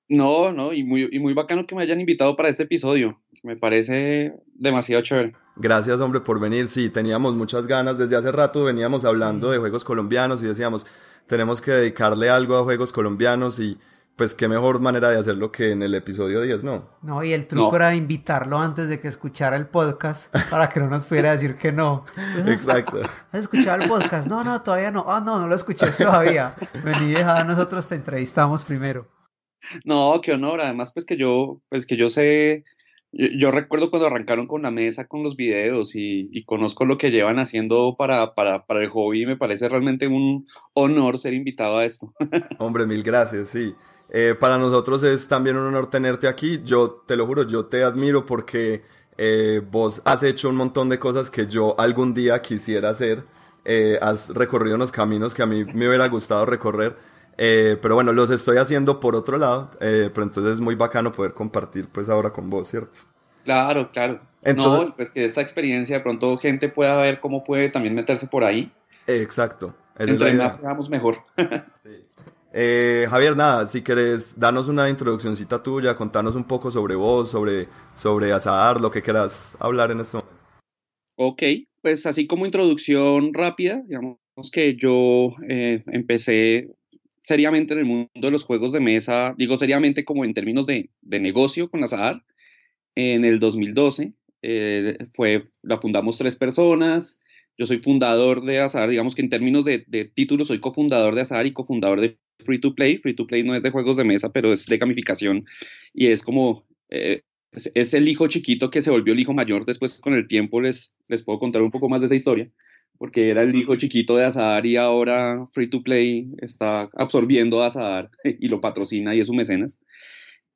S3: No, no, y muy, y muy bacano que me hayan invitado para este episodio. Me parece demasiado chévere.
S1: Gracias, hombre, por venir. Sí, teníamos muchas ganas. Desde hace rato veníamos hablando de juegos colombianos y decíamos, tenemos que dedicarle algo a juegos colombianos y pues qué mejor manera de hacerlo que en el episodio 10, ¿no?
S2: No, y el truco era invitarlo antes de que escuchara el podcast para que no nos fuera a decir que no.
S1: Exacto.
S2: ¿Has escuchado el podcast? No, no, todavía no. Ah, no, no lo escuché todavía. Vení, deja, nosotros te entrevistamos primero.
S3: No, qué honor. Además, pues que yo, pues que yo sé, yo, recuerdo cuando arrancaron con la mesa, con los videos y, conozco lo que llevan haciendo para, para, para el hobby. Me parece realmente un honor ser invitado a esto.
S1: Hombre, mil gracias, sí. Eh, para nosotros es también un honor tenerte aquí. Yo te lo juro, yo te admiro porque eh, vos has hecho un montón de cosas que yo algún día quisiera hacer. Eh, has recorrido unos caminos que a mí me hubiera gustado recorrer. Pero bueno, los estoy haciendo por otro lado. pero entonces es muy bacano poder compartir pues ahora con vos, ¿cierto?
S3: Claro, claro. no, pues que esta experiencia de pronto gente pueda ver cómo puede también meterse por ahí.
S1: exacto.
S3: Entonces más seamos mejor.
S1: sí. Eh, Javier, nada, si querés, danos una introduccióncita tuya, contanos un poco sobre vos, sobre, sobre lo que quieras hablar en esto.
S3: Ok, pues así como introducción rápida, digamos que yo eh, empecé seriamente en el mundo de los juegos de mesa, digo seriamente como en términos de, negocio con Azar, en el 2012. Eh, fue, la fundamos tres personas, yo soy fundador de Azar, digamos que en términos de, de títulos soy cofundador de Azar y cofundador de free to play. Free to play no es de juegos de mesa, pero es de gamificación y es como eh, es, el hijo chiquito que se volvió el hijo mayor. Después, con el tiempo, les, les puedo contar un poco más de esa historia, porque era el hijo chiquito de Azar y ahora Free to Play está absorbiendo a Azar y lo patrocina y es su mecenas.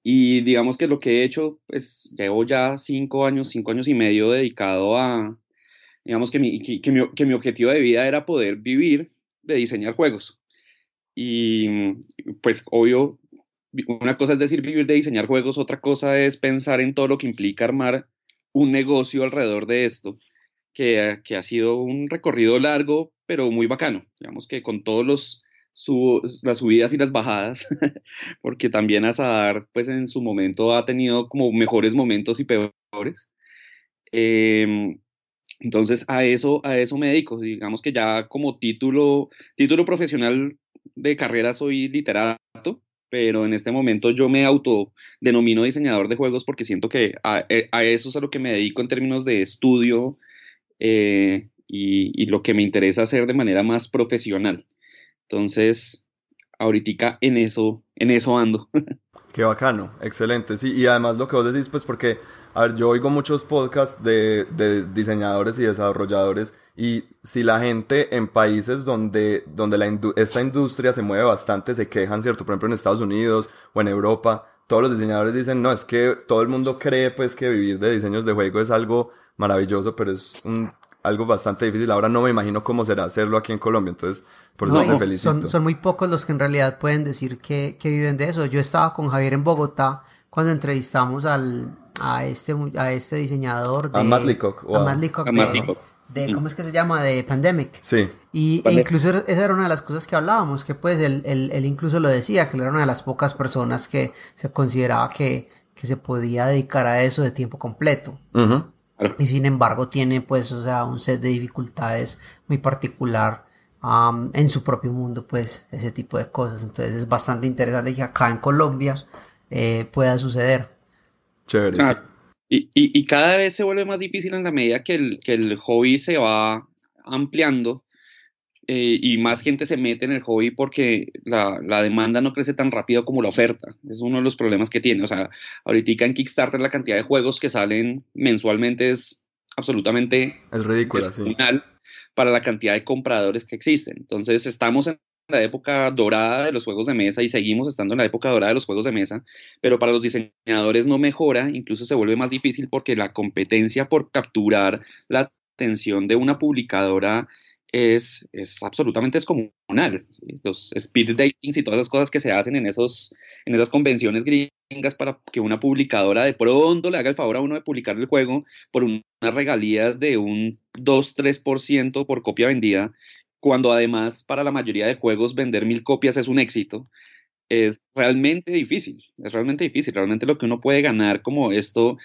S3: Y digamos que lo que he hecho, pues llevo ya cinco años, cinco años y medio dedicado a, digamos que mi, que, mi, que mi objetivo de vida era poder vivir de diseñar juegos. Y pues obvio, una cosa es decir vivir de diseñar juegos, otra cosa es pensar en todo lo que implica armar un negocio alrededor de esto, que, que ha sido un recorrido largo, pero muy bacano. Digamos que con todos los las subidas y las bajadas, porque también Azar, pues en su momento ha tenido como mejores momentos y peores. Em, entonces a eso, a eso me dedico. Digamos que ya como título, título profesional de carrera soy literato, pero en este momento yo me autodenomino diseñador de juegos porque siento que a, eh, eso es a lo que me dedico en términos de estudio eh, y, lo que me interesa hacer de manera más profesional. Entonces, ahorita en eso, en eso ando.
S1: Qué bacano, excelente, sí, y además lo que vos decís, pues porque, yo oigo muchos podcasts de, de diseñadores y desarrolladores y si la gente en países donde, donde la esta industria se mueve bastante se quejan, ¿cierto? Por ejemplo, en Estados Unidos o en Europa, todos los diseñadores dicen, no, es que todo el mundo cree pues que vivir de diseños de juego es algo maravilloso, pero es un, algo bastante difícil. Ahora no me imagino cómo será hacerlo aquí en Colombia, entonces por eso te felicito.
S2: Son, son, muy pocos los que en realidad pueden decir que, que viven de eso. Yo estaba con Javier en Bogotá cuando entrevistamos al, a, este, a este diseñador
S1: de... A Matt Leacock.
S2: A Matt Leacock de mm. ¿cómo es que se llama? De Pandemic. Sí. Y e incluso esa era una de las cosas que hablábamos, que pues él, él, incluso lo decía, que él era una de las pocas personas que se consideraba que, que se podía dedicar a eso de tiempo completo. Y sin embargo tiene pues, o sea, un set de dificultades muy particular en su propio mundo, pues, ese tipo de cosas. Entonces es bastante interesante que acá en Colombia eh, pueda suceder.
S1: Chévere.
S3: Y, cada vez se vuelve más difícil en la medida que el, que el hobby se va ampliando eh, y más gente se mete en el hobby porque la, la, demanda no crece tan rápido como la oferta. Es uno de los problemas que tiene. O sea, ahorita en Kickstarter la cantidad de juegos que salen mensualmente es absolutamente
S1: es ridícula,
S3: para la cantidad de compradores que existen. Entonces estamos en la época dorada de los juegos de mesa y seguimos estando en la época dorada de los juegos de mesa, pero para los diseñadores no mejora, incluso se vuelve más difícil porque la competencia por capturar la atención de una publicadora es, es absolutamente descomunal. Los speed datings y todas las cosas que se hacen en, esos, en esas convenciones gringas para que una publicadora de pronto le haga el favor a uno de publicar el juego por unas regalías de un 2-3% por copia vendida cuando además para la mayoría de juegos vender mil copias es un éxito, es realmente difícil, es realmente difícil, realmente lo que uno puede ganar como esto,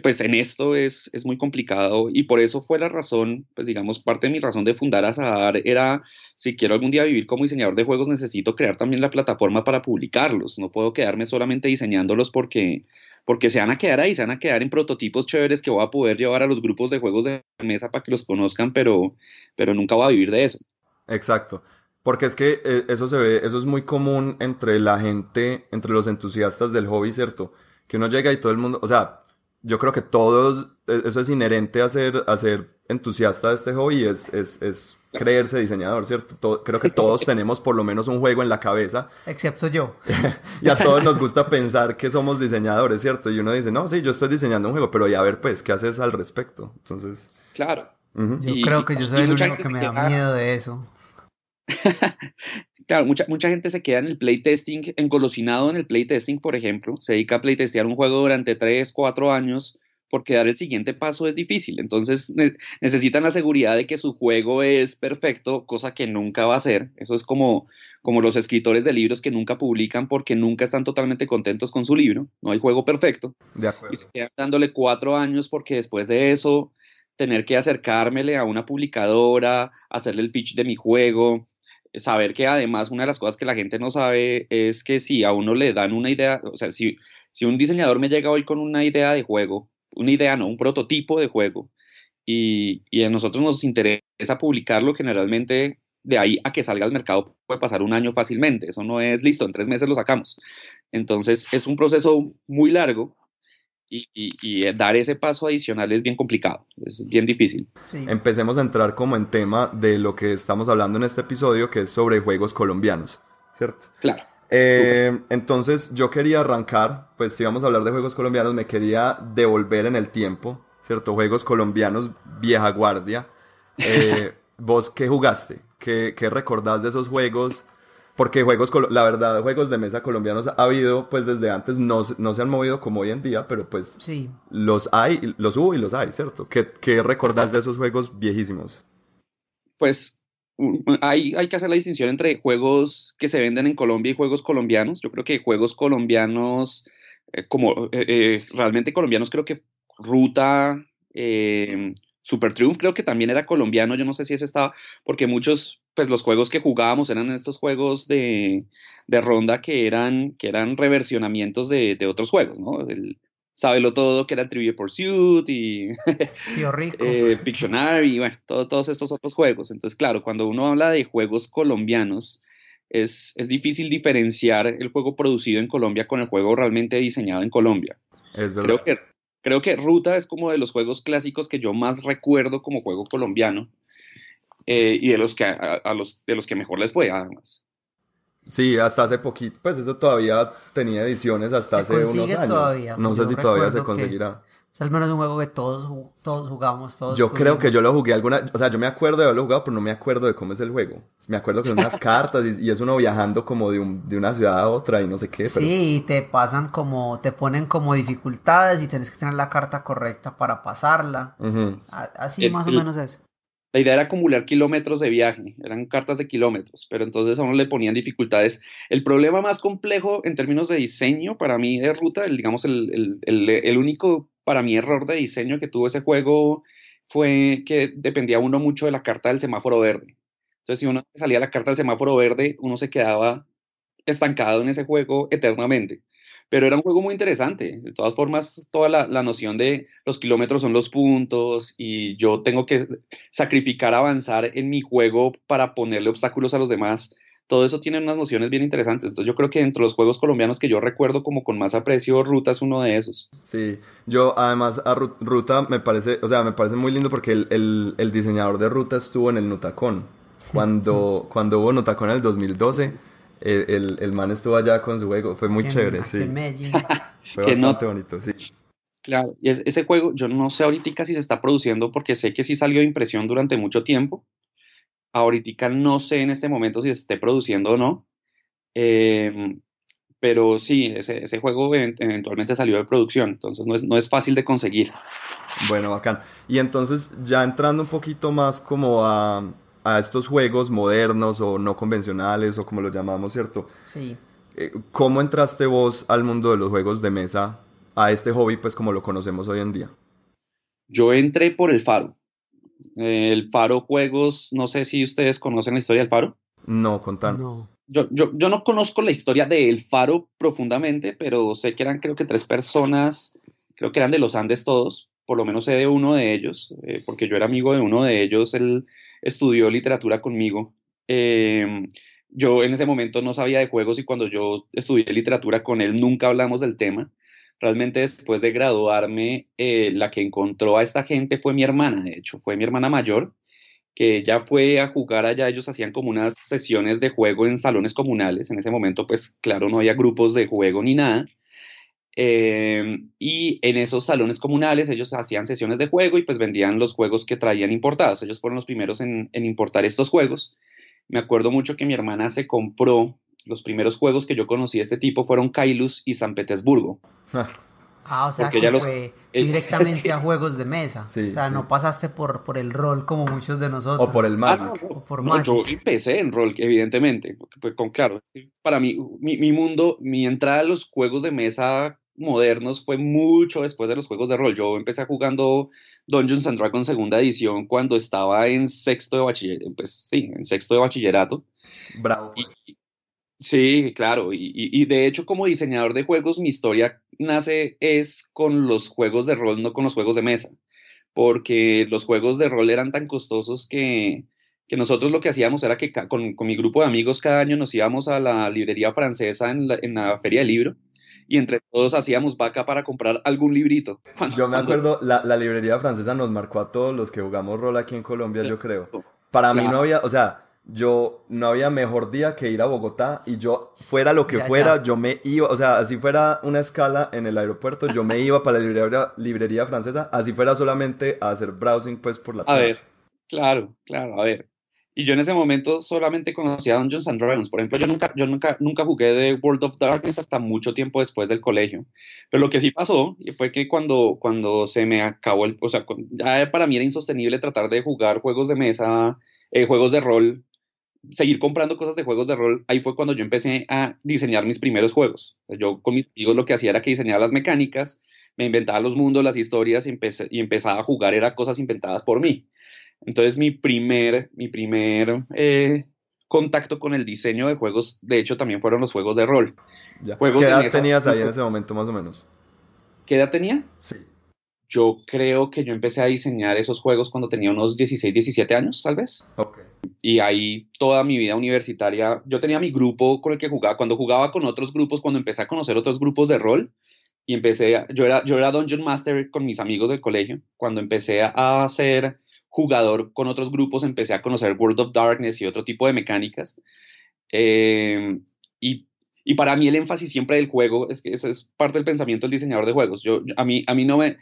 S3: pues en esto es, es muy complicado y por eso fue la razón, pues digamos, parte de mi razón de fundar Azar era, si quiero algún día vivir como diseñador de juegos, necesito crear también la plataforma para publicarlos, no puedo quedarme solamente diseñándolos porque porque se van a quedar ahí, se van a quedar en prototipos chéveres que voy a poder llevar a los grupos de juegos de mesa para que los conozcan, pero, pero nunca voy a vivir de eso.
S1: Exacto. Porque es que eh, eso se ve, eso es muy común entre la gente, entre los entusiastas del hobby, ¿cierto? Que uno llega y todo el mundo, o sea, yo creo que todos, e, eso es inherente a ser, a ser entusiasta de este hobby, es, es, es creerse diseñador, ¿cierto? creo que todos tenemos por lo menos un juego en la cabeza.
S2: Excepto yo.
S1: y a todos nos gusta pensar que somos diseñadores, ¿cierto? Y uno dice, no, sí, yo estoy diseñando un juego, pero ya a ver, pues, ¿qué haces al respecto? Entonces...
S3: Claro.
S2: Yo creo que yo soy el único que me da miedo de eso.
S3: claro, mucha, mucha gente se queda en el playtesting, engolosinado en el playtesting, por ejemplo, se dedica a playtestear un juego durante 3, 4 años porque dar el siguiente paso es difícil. Entonces necesitan la seguridad de que su juego es perfecto, cosa que nunca va a ser. Eso es como, como los escritores de libros que nunca publican porque nunca están totalmente contentos con su libro. No hay juego perfecto.
S1: De acuerdo.
S3: Y se quedan dándole cuatro años porque después de eso tener que acercármele a una publicadora, hacerle el pitch de mi juego, saber que además una de las cosas que la gente no sabe es que si a uno le dan una idea, o sea, si, si un diseñador me llega hoy con una idea de juego, una idea, no, un prototipo de juego, y, y a nosotros nos interesa publicarlo, generalmente de ahí a que salga al mercado puede pasar un año fácilmente. Eso no es listo, en tres meses lo sacamos. Entonces es un proceso muy largo y, dar ese paso adicional es bien complicado, es bien difícil.
S1: Empecemos a entrar como en tema de lo que estamos hablando en este episodio, que es sobre juegos colombianos, ¿cierto?
S3: Claro.
S1: Eh, entonces yo quería arrancar, pues si vamos a hablar de juegos colombianos, me quería devolver en el tiempo, ¿cierto? Juegos colombianos, vieja guardia. Eh, ¿Vos qué jugaste? ¿Qué, ¿Qué recordás de esos juegos? Porque juegos, la verdad, juegos de mesa colombianos ha habido, pues desde antes no, no se han movido como hoy en día, pero pues
S2: sí.
S1: los hay, los hubo y los hay, ¿cierto? ¿Qué, qué recordás de esos juegos viejísimos?
S3: Pues hay, hay que hacer la distinción entre juegos que se venden en Colombia y juegos colombianos. Yo creo que juegos colombianos, eh, como eh, eh, realmente colombianos, creo que Ruta, Super Triumph creo que también era colombiano, yo no sé si ese estaba, porque muchos, pues los juegos que jugábamos eran estos juegos de, de ronda que eran, que eran reversionamientos de, de otros juegos, ¿no? El, Sábelo Todo, que era Trivial Pursuit y
S2: Tío Rico.
S3: eh, Pictionary, bueno, todos estos otros juegos. Entonces, claro, cuando uno habla de juegos colombianos, es, es difícil diferenciar el juego producido en Colombia con el juego realmente diseñado en Colombia.
S1: Es verdad.
S3: Creo que Creo que Ruta es como de los juegos clásicos que yo más recuerdo como juego colombiano eh, y de los, que, a, los, de los que mejor les fue, además.
S1: Sí, hasta hace poquito, pues eso todavía tenía ediciones hasta hace unos años.
S2: Todavía,
S1: no sé si todavía se conseguirá.
S2: Es al menos un juego que todos, todos jugamos, todos
S1: Yo creo que yo lo jugué alguna, o sea, yo me acuerdo de haberlo jugado, pero no me acuerdo de cómo es el juego. Me acuerdo que son unas cartas y, es uno viajando como de, un, de, una ciudad a otra y no sé qué.
S2: Pero... Sí, te pasan como, te ponen como dificultades y tienes que tener la carta correcta para pasarla. Así más o menos es.
S3: La idea era acumular kilómetros de viaje, eran cartas de kilómetros, pero entonces a uno le ponían dificultades. El problema más complejo en términos de diseño para mí de ruta, el, digamos, el, el, el, único para mí error de diseño que tuvo ese juego fue que dependía uno mucho de la carta del semáforo verde. Entonces, si uno salía la carta del semáforo verde, uno se quedaba estancado en ese juego eternamente pero era un juego muy interesante. De todas formas, toda la, noción de los kilómetros son los puntos y yo tengo que sacrificar avanzar en mi juego para ponerle obstáculos a los demás. Todo eso tiene unas nociones bien interesantes. Entonces yo creo que entre los juegos colombianos que yo recuerdo como con más aprecio, Ruta es uno de esos.
S1: Sí, yo además a Ruta me parece, o sea, me parece muy lindo porque el, el diseñador de Ruta estuvo en el Nutacón. Cuando, cuando hubo Nutacón en el 2012 el, el, man estuvo allá con su juego, fue muy chévere, sí. fue bastante bonito, sí.
S3: Claro, y ese juego, yo no sé ahorita si se está produciendo porque sé que sí salió de impresión durante mucho tiempo. Ahorita no sé en este momento si se esté produciendo o no. Em, pero sí, ese, ese, juego eventualmente salió de producción, entonces no es, no es fácil de conseguir.
S1: Bueno, bacán. Y entonces, ya entrando un poquito más como a, a estos juegos modernos o no convencionales o como lo llamamos, ¿cierto?
S2: Sí.
S1: Eh, ¿Cómo entraste vos al mundo de los juegos de mesa, a este hobby, pues como lo conocemos hoy en día?
S3: Yo entré por el Faro. El Faro Juegos, no sé si ustedes conocen la historia del Faro.
S1: No, contar.
S2: No.
S3: Yo, yo, yo, no conozco la historia del Faro profundamente, pero sé que eran creo que tres personas, creo que eran de los Andes todos, por lo menos sé de uno de ellos, eh, porque yo era amigo de uno de ellos, él estudió literatura conmigo. Em, yo en ese momento no sabía de juegos y cuando yo estudié literatura con él nunca hablamos del tema. Realmente después de graduarme, eh, la que encontró a esta gente fue mi hermana, de hecho, fue mi hermana mayor, que ya fue a jugar allá, ellos hacían como unas sesiones de juego en salones comunales. En ese momento, pues claro, no había grupos de juego ni nada. Em, y en esos salones comunales ellos hacían sesiones de juego y pues vendían los juegos que traían importados. Ellos fueron los primeros en, importar estos juegos. Me acuerdo mucho que mi hermana se compró los primeros juegos que yo conocí de este tipo fueron Kailus y San Petersburgo.
S2: Ah, o sea que fue directamente a juegos de mesa. o sea, no pasaste por, por el rol como muchos de nosotros.
S1: O por el Magic.
S3: Ah, por Yo empecé en rol, evidentemente. Pues, con, claro, para mí, mi, mi, mundo, mi entrada a los juegos de mesa modernos fue mucho después de los juegos de rol. Yo empecé jugando Dungeons and Dragons segunda edición cuando estaba en sexto de bachillerato, pues sí, en sexto de bachillerato.
S1: Bravo.
S3: sí, claro, y, y, de hecho como diseñador de juegos mi historia nace es con los juegos de rol, no con los juegos de mesa, porque los juegos de rol eran tan costosos que, que nosotros lo que hacíamos era que con, mi grupo de amigos cada año nos íbamos a la librería francesa en la, feria del libro y entre todos hacíamos vaca para comprar algún librito.
S1: yo me acuerdo, la, la, librería francesa nos marcó a todos los que jugamos rol aquí en Colombia, yo creo. Para mí no había, o sea, yo no había mejor día que ir a Bogotá y yo fuera lo que fuera, yo me iba, o sea, así fuera una escala en el aeropuerto, yo me iba para la librería, librería francesa, así fuera solamente a hacer browsing pues por la
S3: A ver, claro, claro, a ver. Y yo en ese momento solamente conocía Dungeons and Dragons. Por ejemplo, yo nunca, yo nunca, nunca jugué de World of Darkness hasta mucho tiempo después del colegio. Pero lo que sí pasó fue que cuando, cuando se me acabó el, o sea, ya para mí era insostenible tratar de jugar juegos de mesa, eh, juegos de rol seguir comprando cosas de juegos de rol, ahí fue cuando yo empecé a diseñar mis primeros juegos. Yo con mis amigos lo que hacía era que diseñaba las mecánicas, me inventaba los mundos, las historias y, empecé, y empezaba a jugar, era cosas inventadas por mí. Entonces mi primer, mi primer eh, contacto con el diseño de juegos, de hecho, también fueron los juegos de rol.
S1: ¿Qué edad tenías ahí en ese momento más o menos?
S3: ¿Qué edad tenía?
S1: Sí.
S3: Yo creo que yo empecé a diseñar esos juegos cuando tenía unos 16, 17 años, tal vez.
S1: Ok.
S3: Y ahí toda mi vida universitaria, yo tenía mi grupo con el que jugaba, cuando jugaba con otros grupos, cuando empecé a conocer otros grupos de rol, y empecé, yo era, yo era Dungeon Master con mis amigos del colegio, cuando empecé a ser jugador con otros grupos, empecé a conocer World of Darkness y otro tipo de mecánicas. Eh, y, y, para mí el énfasis siempre del juego es que ese es parte del pensamiento del diseñador de juegos. Yo, a, mí, a mí no me,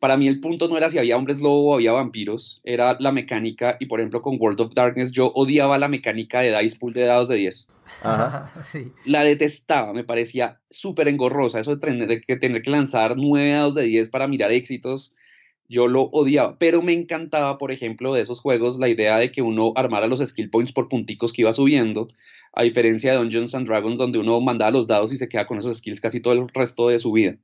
S3: para mí el punto no era si había hombres lobo o había vampiros, era la mecánica y por ejemplo con World of Darkness yo odiaba la mecánica de dice pool de dados de 10.
S1: Ajá.
S2: sí.
S3: La detestaba, me parecía súper engorrosa, eso de tener, que tener que lanzar 9 dados de 10 para mirar éxitos, yo lo odiaba, pero me encantaba, por ejemplo, de esos juegos la idea de que uno armara los skill points por punticos que iba subiendo, a diferencia de Dungeons and Dragons donde uno mandaba los dados y se queda con esos skills casi todo el resto de su vida.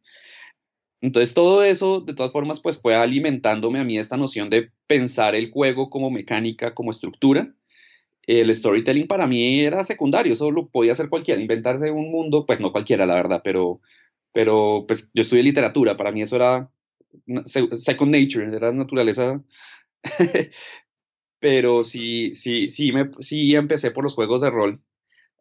S3: Entonces todo eso, de todas formas, pues fue alimentándome a mí esta noción de pensar el juego como mecánica, como estructura. El storytelling para mí era secundario, eso lo podía hacer cualquiera, inventarse un mundo, pues no cualquiera, la verdad, pero, pero pues yo estudié literatura, para mí eso era second nature, era naturaleza. pero sí, sí, sí, me, sí empecé por los juegos de rol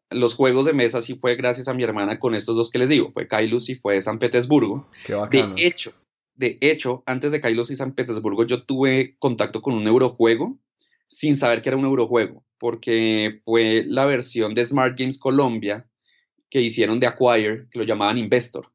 S3: los juegos de mesa sí fue gracias a mi hermana con estos dos que les digo, fue Kailus y fue San Petersburgo. de hecho, de hecho, antes de Kailus y San Petersburgo yo tuve contacto con un eurojuego sin saber que era un eurojuego, porque fue la versión de Smart Games Colombia que hicieron de Acquire, que lo llamaban Investor.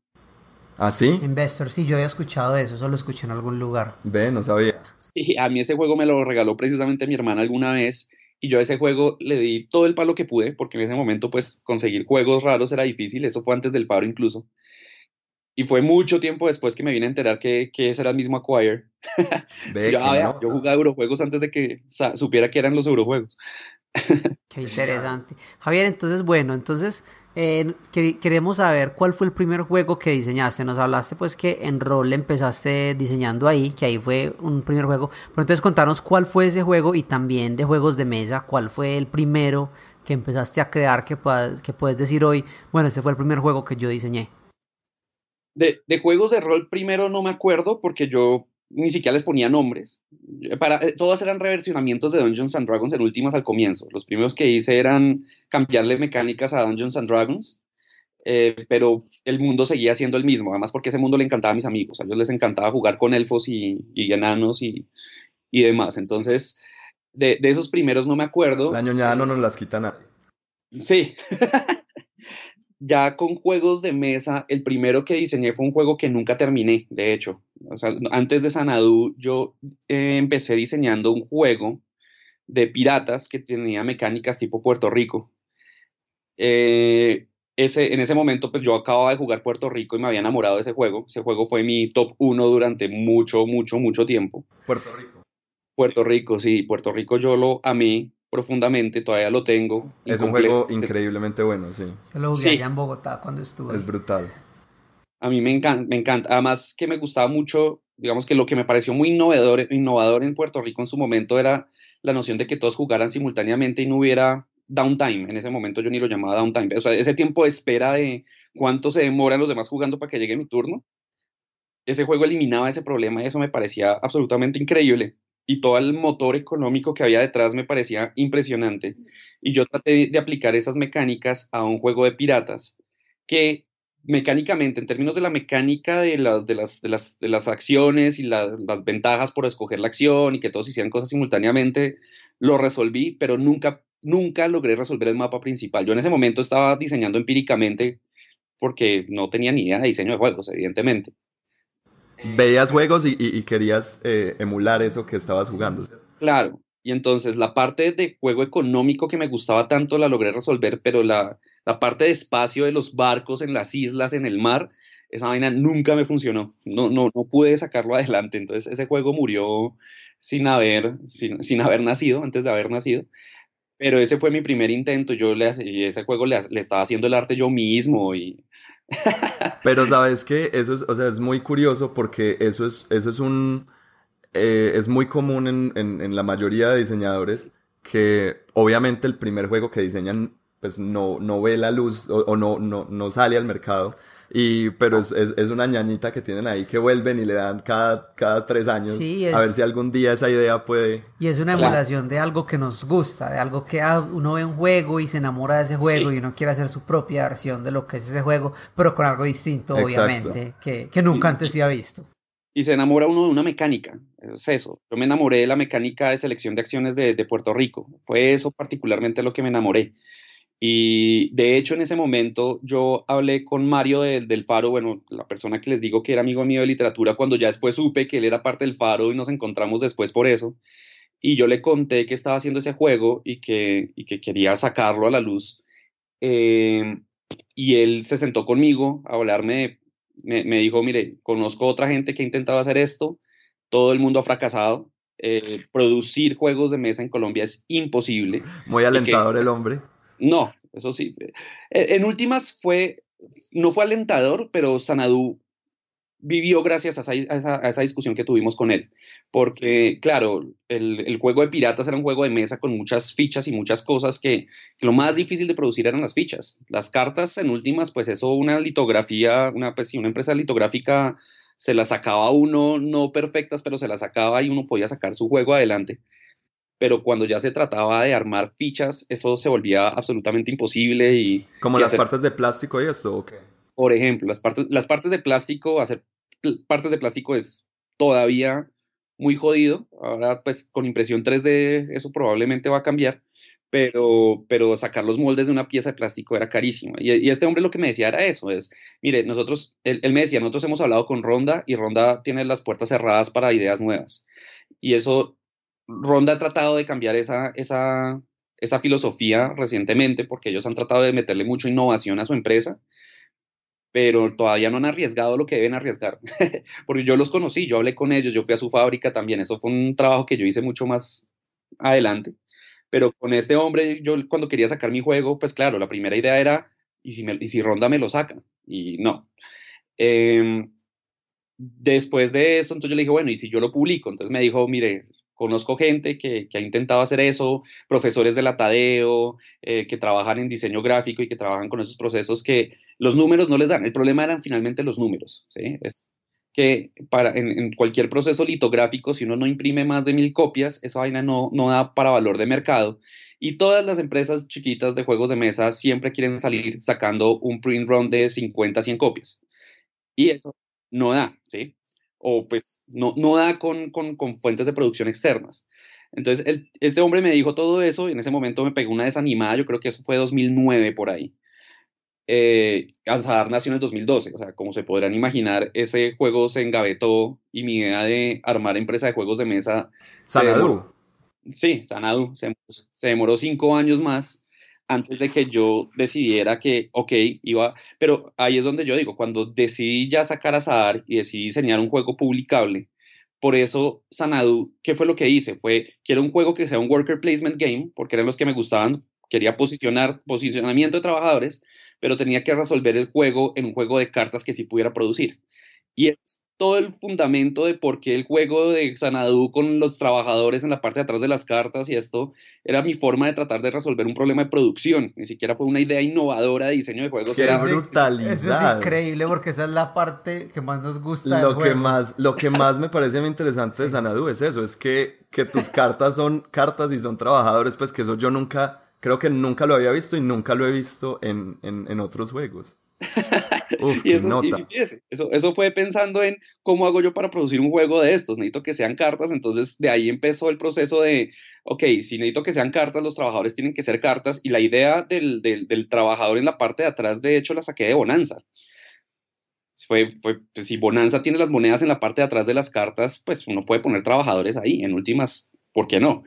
S1: ¿Ah, sí?
S2: Investor, sí, yo había escuchado eso, eso lo escuché en algún lugar.
S1: Ve, no sabía.
S3: Sí, a mí ese juego me lo regaló precisamente mi hermana alguna vez y yo a ese juego le di todo el palo que pude, porque en ese momento pues conseguir juegos raros era difícil, eso fue antes del paro incluso. Y fue mucho tiempo después que me vine a enterar que, que ese era el mismo Acquire. yo, yo jugaba Eurojuegos antes de que supiera que eran los Eurojuegos.
S2: Qué interesante. Javier, entonces, bueno, entonces eh, queremos saber cuál fue el primer juego que diseñaste. Nos hablaste pues que en rol empezaste diseñando ahí, que ahí fue un primer juego. Pero entonces contanos cuál fue ese juego y también de juegos de mesa, cuál fue el primero que empezaste a crear que, puedas, que puedes decir hoy, bueno, ese fue el primer juego que yo diseñé.
S3: De, de juegos de rol primero no me acuerdo porque yo ni siquiera les ponía nombres. Para, eh, todas eran reversionamientos de Dungeons and Dragons en últimas al comienzo. Los primeros que hice eran cambiarle mecánicas a Dungeons and Dragons, eh, pero el mundo seguía siendo el mismo, además porque ese mundo le encantaba a mis amigos. A ellos les encantaba jugar con elfos y, enanos y, y, demás. Entonces, de, de, esos primeros no me acuerdo.
S1: La ñoñada no nos las quita nadie.
S3: Sí. ya con juegos de mesa, el primero que diseñé fue un juego que nunca terminé, de hecho. O sea, antes de Sanadu, yo eh, empecé diseñando un juego de piratas que tenía mecánicas tipo Puerto Rico. Eh, ese, en ese momento, pues yo acababa de jugar Puerto Rico y me había enamorado de ese juego. Ese juego fue mi top 1 durante mucho, mucho, mucho tiempo.
S1: Puerto Rico.
S3: Puerto Rico, sí, Puerto Rico yo lo amé profundamente, todavía lo tengo.
S1: Es un juego increíblemente bueno, sí.
S2: Yo lo jugué allá en Bogotá cuando estuve.
S1: Es brutal.
S3: A mí me encanta, me encanta. Además que me gustaba mucho, digamos que lo que me pareció muy innovador, innovador en Puerto Rico en su momento era la noción de que todos jugaran simultáneamente y no hubiera downtime. En ese momento yo ni lo llamaba downtime. O sea, ese tiempo de espera de cuánto se demoran los demás jugando para que llegue mi turno. Ese juego eliminaba ese problema y eso me parecía absolutamente increíble. Y todo el motor económico que había detrás me parecía impresionante. Y yo traté de aplicar esas mecánicas a un juego de piratas que mecánicamente, en términos de la mecánica de las, de las, de las, de las acciones y las ventajas por escoger la acción y que todos hicieran cosas simultáneamente, lo resolví, pero nunca, nunca logré resolver el mapa principal. Yo en ese momento estaba diseñando empíricamente porque no tenía ni idea de diseño de juegos, evidentemente.
S1: Veías juegos y, querías eh, emular eso que estabas jugando.
S3: Claro, y entonces la parte de juego económico que me gustaba tanto la logré resolver, pero la, la parte de espacio de los barcos en las islas, en el mar, esa vaina nunca me funcionó. No, no, no pude sacarlo adelante. Entonces ese juego murió sin haber, sin, haber nacido, antes de haber nacido. Pero ese fue mi primer intento. Yo le, ese juego le, le estaba haciendo el arte yo mismo y...
S1: Pero sabes que eso es, o sea, es muy curioso porque eso es, eso es un, eh, es muy común en, en, la mayoría de diseñadores que obviamente el primer juego que diseñan pues no, no ve la luz o, no, no, no sale al mercado. Y, pero es, es, una ñañita que tienen ahí que vuelven y le dan cada, cada tres años a ver si algún día esa idea puede.
S2: Y es una emulación de algo que nos gusta, de algo que ah, uno ve un juego y se enamora de ese juego y uno quiere hacer su propia versión de lo que es ese juego, pero con algo distinto, obviamente, que, que nunca antes se ha visto.
S3: Y se enamora uno de una mecánica, es eso. Yo me enamoré de la mecánica de selección de acciones de, de Puerto Rico. Fue eso particularmente lo que me enamoré. Y de hecho, en ese momento yo hablé con Mario del Faro, bueno, la persona que les digo que era amigo mío de literatura, cuando ya después supe que él era parte del Faro y nos encontramos después por eso. Y yo le conté que estaba haciendo ese juego y que, y que quería sacarlo a la luz. Eh, y él se sentó conmigo a hablarme, me, me, dijo, mire, conozco otra gente que ha intentado hacer esto, todo el mundo ha fracasado. Eh, producir juegos de mesa en Colombia es imposible.
S1: Muy alentador el hombre
S3: no, eso sí. E, en últimas fue, no fue alentador, pero Sanadú vivió gracias a esa, discusión que tuvimos con él. Porque, claro, el, juego de piratas era un juego de mesa con muchas fichas y muchas cosas que, lo más difícil de producir eran las fichas. Las cartas, en últimas, pues eso, una litografía, una, pues, una empresa litográfica se las sacaba uno, no perfectas, pero se las sacaba y uno podía sacar su juego adelante pero cuando ya se trataba de armar fichas, eso se volvía absolutamente imposible y...
S1: ¿Como las partes de plástico y esto o qué?
S3: Por ejemplo, las partes, las partes de plástico, hacer partes de plástico es todavía muy jodido. Ahora, pues con impresión 3D eso probablemente va a cambiar, pero, pero sacar los moldes de una pieza de plástico era carísimo. Y, este hombre lo que me decía era eso, es, mire, nosotros, él, él, me decía, nosotros hemos hablado con Ronda y Ronda tiene las puertas cerradas para ideas nuevas. Y eso Ronda ha tratado de cambiar esa, esa, esa filosofía recientemente porque ellos han tratado de meterle mucha innovación a su empresa, pero todavía no han arriesgado lo que deben arriesgar. porque yo los conocí, yo hablé con ellos, yo fui a su fábrica también, eso fue un trabajo que yo hice mucho más adelante. Pero con este hombre, yo cuando quería sacar mi juego, pues claro, la primera idea era, ¿y si, y si Ronda me lo saca? Y no. Em, después de eso, entonces yo le dije, bueno, ¿y si yo lo publico? Entonces me dijo, mire, Conozco gente que, ha intentado hacer eso, profesores de la Tadeo, eh, que trabajan en diseño gráfico y que trabajan con esos procesos que los números no les dan. El problema eran finalmente los números. ¿sí? Es que para, en, cualquier proceso litográfico, si uno no imprime más de mil copias, esa vaina no, no da para valor de mercado. Y todas las empresas chiquitas de juegos de mesa siempre quieren salir sacando un print run de 50, 100 copias. Y eso no da, ¿sí? O pues no, no da con, fuentes de producción externas. Entonces, este hombre me dijo todo eso y en ese momento me pegó una desanimada, yo creo que eso fue 2009 por ahí. Eh, Azadar nació en el 2012, o sea, como se podrán imaginar, ese juego se engavetó y mi idea de armar empresa de juegos de mesa...
S1: Sanadu.
S3: sí, Sanadu. Se, se demoró cinco años más antes de que yo decidiera que, ok, iba, pero ahí es donde yo digo, cuando decidí ya sacar a Sadar y decidí diseñar un juego publicable, por eso Sanadu, ¿qué fue lo que hice? Fue, quiero un juego que sea un worker placement game, porque eran los que me gustaban, quería posicionar, posicionamiento de trabajadores, pero tenía que resolver el juego en un juego de cartas que sí pudiera producir. Y es todo el fundamento de por qué el juego de Xanadu con los trabajadores en la parte de atrás de las cartas y esto era mi forma de tratar de resolver un problema de producción. Ni siquiera fue una idea innovadora de diseño de juegos.
S1: Qué brutalidad.
S2: Eso es increíble porque esa es la parte que más nos gusta.
S1: Lo, que, Más, lo que más me parece muy interesante de Xanadu es eso, es que, que tus cartas son cartas y son trabajadores, pues que eso yo nunca, creo que nunca lo había visto y nunca lo he visto en, en, en otros juegos.
S3: y eso, eso, eso, fue pensando en cómo hago yo para producir un juego de estos. Necesito que sean cartas, entonces de ahí empezó el proceso de, ok, si necesito que sean cartas, los trabajadores tienen que ser cartas. Y la idea del, del, del trabajador en la parte de atrás, de hecho, la saqué de Bonanza. Fue, fue pues, si Bonanza tiene las monedas en la parte de atrás de las cartas, pues uno puede poner trabajadores ahí. En últimas, ¿por qué no?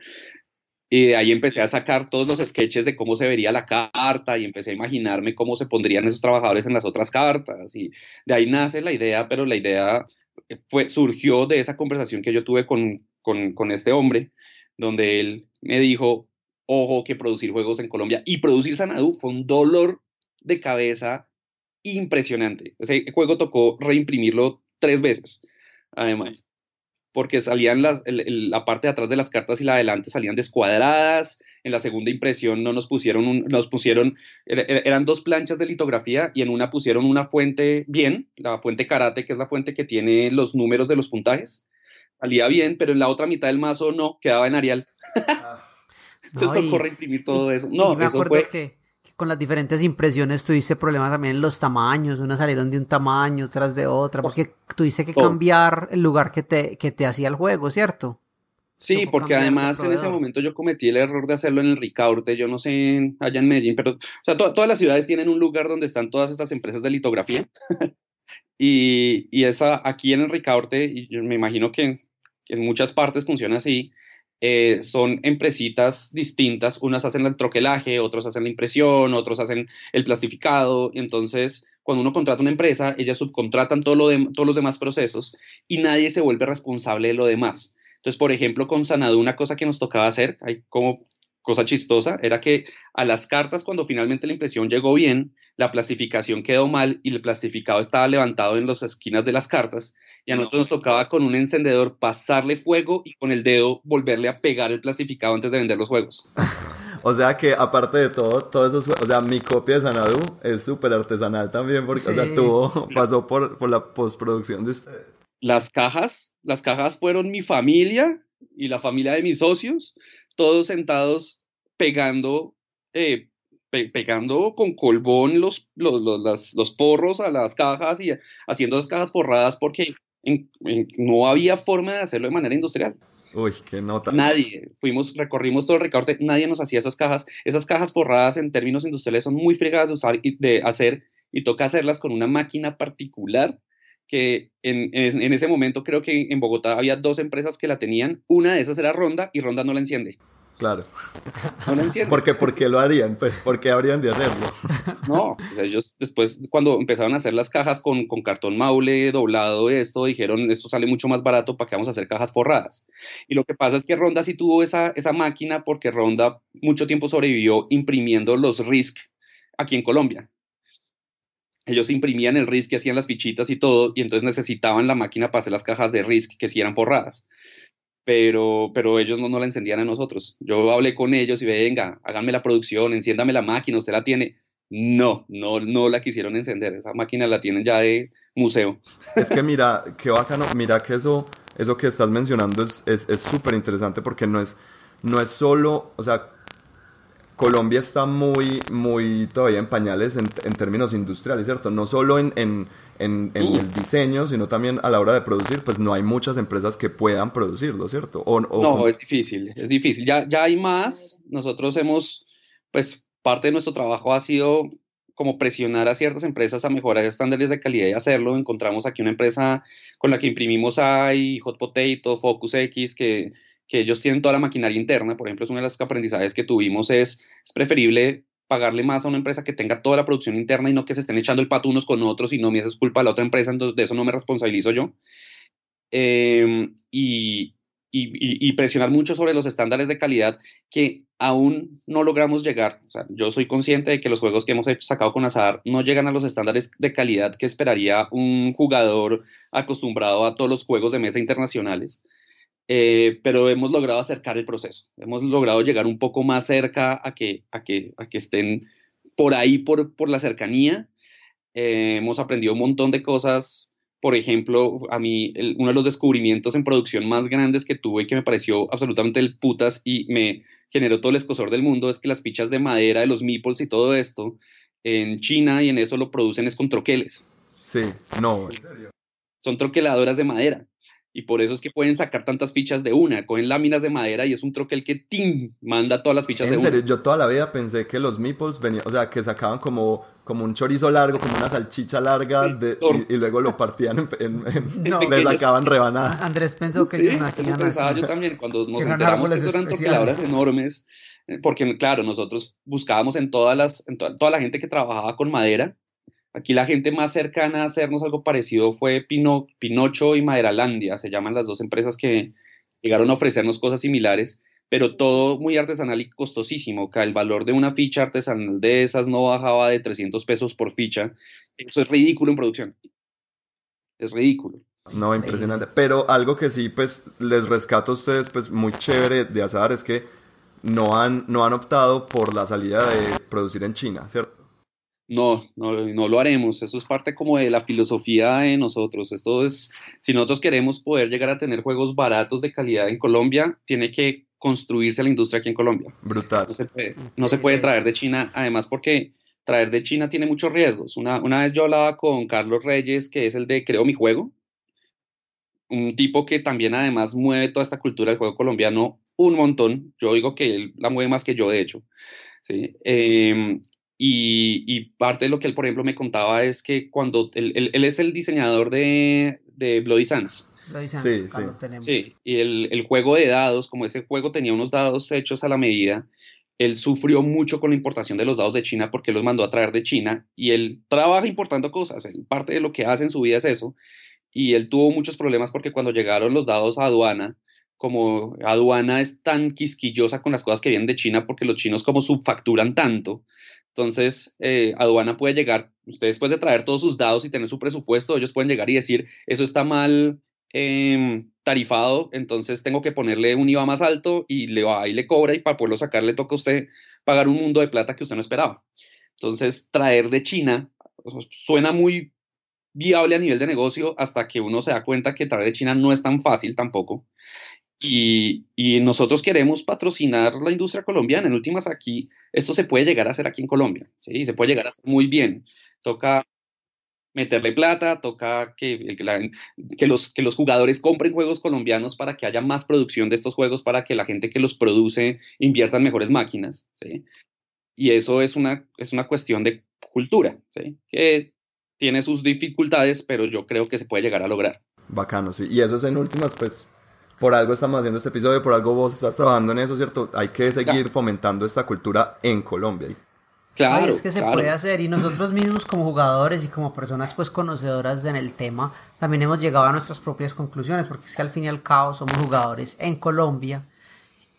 S3: Y de ahí empecé a sacar todos los sketches de cómo se vería la carta y empecé a imaginarme cómo se pondrían esos trabajadores en las otras cartas. Y de ahí nace la idea, pero la idea eh, fue, surgió de esa conversación que yo tuve con, con, con este hombre, donde él me dijo, ojo, que producir juegos en Colombia y producir Sanadu fue un dolor de cabeza impresionante. Ese juego tocó reimprimirlo tres veces, además porque salían las, la parte de atrás de las cartas y la de adelante salían descuadradas. En la segunda impresión no nos pusieron, nos pusieron, eran dos planchas de litografía y en una pusieron una fuente bien, la fuente karate, que es la fuente que tiene los números de los puntajes. Salía bien, pero en la otra mitad del mazo no, quedaba en Arial. Ah. Entonces tocó reimprimir todo eso. No, eso fue...
S2: que con las diferentes impresiones tuviste problemas también en los tamaños, unas salieron de un tamaño, otras de otra, porque tuviste que cambiar el lugar que te, que te hacía el juego, ¿cierto?
S3: Sí, porque además en ese momento yo cometí el error de hacerlo en el Ricaurte, yo no sé allá en Medellín, pero o sea, todas las ciudades tienen un lugar donde están todas estas empresas de litografía. y, y, esa aquí en el Ricaurte, y yo me imagino que en muchas partes funciona así, eh, son empresitas distintas, unas hacen el troquelaje, otros hacen la impresión, otros hacen el plastificado, entonces cuando uno contrata una empresa, ellas subcontratan todo todos los demás procesos y nadie se vuelve responsable de lo demás. Entonces, por ejemplo, con Sanadu una cosa que nos tocaba hacer, hay como cosa chistosa, era que a las cartas cuando finalmente la impresión llegó bien, la plastificación quedó mal y el plastificado estaba levantado en las esquinas de las cartas y a nosotros nos tocaba con un encendedor pasarle fuego y con el dedo volverle a pegar el plastificado antes de vender los juegos.
S1: o sea que aparte de todo, todo eso, o sea, mi copia de Sanadu es súper artesanal también porque, o sea, tuvo, pasó por, por la postproducción de ustedes.
S3: Las cajas, las cajas fueron mi familia y la familia de mis socios, todos sentados pegando eh, pegando con colbón los, los, los, porros a las cajas y haciendo las cajas forradas porque no había forma de hacerlo de manera industrial.
S1: Uy, qué nota.
S3: Nadie, fuimos, recorrimos todo el recorte, nadie nos hacía esas cajas. Esas cajas forradas en términos industriales son muy fregadas de usar y de hacer y toca hacerlas con una máquina particular que en, en, ese momento creo que en Bogotá había dos empresas que la tenían. Una de esas era Ronda y Ronda no la enciende.
S1: Claro. No lo Porque, ¿Por qué lo harían? Pues, ¿por qué habrían de hacerlo?
S3: No, ellos después, cuando empezaron a hacer las cajas con, con cartón maule doblado, esto, dijeron, esto sale mucho más barato, ¿para qué vamos a hacer cajas forradas? Y lo que pasa es que Ronda sí tuvo esa, esa máquina porque Ronda mucho tiempo sobrevivió imprimiendo los RISC aquí en Colombia. Ellos imprimían el RISC, que hacían las fichitas y todo, y entonces necesitaban la máquina para hacer las cajas de RISC que sí eran forradas pero, pero ellos no, no la encendían a nosotros. Yo hablé con ellos y venga, háganme la producción, enciéndame la máquina, usted la tiene. No, no, no la quisieron encender, esa máquina la tienen ya de museo.
S1: Es que mira, qué bacano, mira que eso, eso que estás mencionando es súper es, interesante porque no es, no es solo, o sea, Colombia está muy, muy todavía en pañales en, en términos industriales, ¿cierto? No solo en en, el diseño, sino también a la hora de producir, pues no hay muchas empresas que puedan producirlo, ¿cierto? O,
S3: no, es difícil, es difícil. Ya, ya hay más. Nosotros hemos, pues parte de nuestro trabajo ha sido como presionar a ciertas empresas a mejorar estándares de calidad y hacerlo. Encontramos aquí una empresa con la que imprimimos AI, Hot Potato, Focus X, que, que ellos tienen toda la maquinaria interna. Por ejemplo, es una de las aprendizajes que tuvimos es, es preferible pagarle más a una empresa que tenga toda la producción interna y no que se estén echando el pato unos con otros y no me haces culpa de la otra empresa, de eso no me responsabilizo yo. Em, y, y, presionar mucho sobre los estándares de calidad que aún no logramos llegar. O sea, yo soy consciente de que los juegos que hemos sacado con Azar no llegan a los estándares de calidad que esperaría un jugador acostumbrado a todos los juegos de mesa internacionales. Eh, pero hemos logrado acercar el proceso, hemos logrado llegar un poco más cerca a que, a que, a que estén por ahí, por, por la cercanía. Eh, hemos aprendido un montón de cosas por ejemplo, a mí uno de los descubrimientos en producción más grandes que tuve y que me pareció absolutamente el putas y me generó todo el escosor del mundo es que las fichas de madera de los meeples y todo esto en China y en eso lo producen es con troqueles.
S1: Sí, no.
S3: Son troqueladoras de madera. Y por eso es que pueden sacar tantas fichas de una. Cogen láminas de madera y es un troquel que ¡tim! manda todas las fichas de
S1: una. En
S3: serio,
S1: yo toda la vida pensé que los meeples venían, o sea, que sacaban como, como un chorizo largo, como una salchicha larga y, luego lo partían en, no, le sacaban rebanadas.
S2: Andrés pensó que ellos nacían
S3: eso pensaba yo también cuando nos enteramos que eso eran troqueladoras enormes. Eh, porque, claro, nosotros buscábamos en todas las, en toda la gente que trabajaba con madera Aquí la gente más cercana a hacernos algo parecido fue Pino, Pinocho y Maderalandia, se llaman las dos empresas que llegaron a ofrecernos cosas similares, pero todo muy artesanal y costosísimo. el valor de una ficha artesanal de esas no bajaba de 300 pesos por ficha. Eso es ridículo en producción. Es ridículo.
S1: No, impresionante. Pero algo que sí, pues, les rescato a ustedes, pues, muy chévere de Azar es que no han, no han optado por la salida de producir en China, ¿cierto?
S3: No, no, no lo haremos. Eso es parte como de la filosofía de nosotros. Esto es, si nosotros queremos poder llegar a tener juegos baratos de calidad en Colombia, tiene que construirse la industria aquí en Colombia.
S1: Brutal.
S3: No se puede, no se puede traer de China, además porque traer de China tiene muchos riesgos. Una, una vez yo hablaba con Carlos Reyes, que es el de Creo mi juego, un tipo que también además mueve toda esta cultura del juego colombiano un montón. Yo digo que él la mueve más que yo, de hecho. ¿sí? Em, y, parte de lo que él, por ejemplo, me contaba es que cuando él, él, es el diseñador de, de Bloody Sands.
S2: Bloody Sands, sí,
S3: sí. sí, y el, el, juego de dados, como ese juego tenía unos dados hechos a la medida, él sufrió mucho con la importación de los dados de China porque los mandó a traer de China y él trabaja importando cosas, él, parte de lo que hace en su vida es eso, y él tuvo muchos problemas porque cuando llegaron los dados a aduana, como aduana es tan quisquillosa con las cosas que vienen de China porque los chinos como subfacturan tanto, entonces, eh, aduana puede llegar, usted después de traer todos sus dados y tener su presupuesto, ellos pueden llegar y decir, eso está mal em, tarifado, entonces tengo que ponerle un IVA más alto y le va y le cobra y para poderlo sacar le toca a usted pagar un mundo de plata que usted no esperaba. Entonces, traer de China suena muy viable a nivel de negocio hasta que uno se da cuenta que traer de China no es tan fácil tampoco. Y, nosotros queremos patrocinar la industria colombiana. En últimas, aquí, esto se puede llegar a hacer aquí en Colombia, ¿sí? Se puede llegar a hacer muy bien. Toca meterle plata, toca que, que, los, que los jugadores compren juegos colombianos para que haya más producción de estos juegos, para que la gente que los produce invierta en mejores máquinas, ¿sí? Y eso es una, es una cuestión de cultura, ¿sí? Que tiene sus dificultades, pero yo creo que se puede llegar a lograr.
S1: Bacano, sí. Y eso es en últimas, pues, por algo estamos haciendo este episodio, por algo vos estás trabajando en eso, ¿cierto? Hay que seguir fomentando esta cultura en Colombia.
S2: Claro, es que se puede hacer y nosotros mismos como jugadores y como personas pues conocedoras en el tema también hemos llegado a nuestras propias conclusiones porque es que al fin y al cabo somos jugadores en Colombia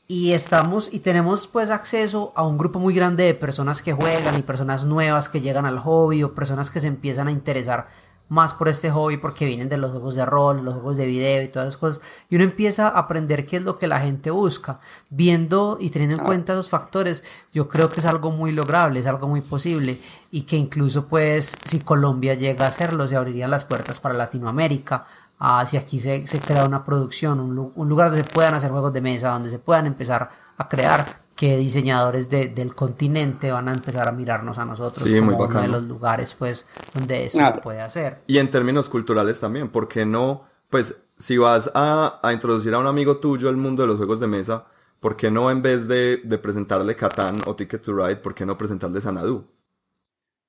S2: y estamos y tenemos pues acceso a un grupo muy grande de personas que juegan y personas nuevas que llegan al hobby o personas que se empiezan a interesar más por este hobby porque vienen de los juegos de rol, los juegos de video y todas esas cosas. Y uno empieza a aprender qué es lo que la gente busca. Viendo y teniendo en cuenta esos factores, yo creo que es algo muy lograble, es algo muy posible. Y que incluso pues si Colombia llega a hacerlo, se abrirían las puertas para Latinoamérica. Ah, si aquí se, se crea una producción, un, un lugar donde se puedan hacer juegos de mesa, donde se puedan empezar a crear que diseñadores de, del continente van a empezar a mirarnos a nosotros como uno de los lugares pues donde eso se puede hacer.
S1: Y en términos culturales también, porque no, pues si vas a, a, introducir a un amigo tuyo al mundo de los juegos de mesa, ¿por qué no en vez de, de presentarle Catán o Ticket to Ride, por qué no presentarle Sanadu?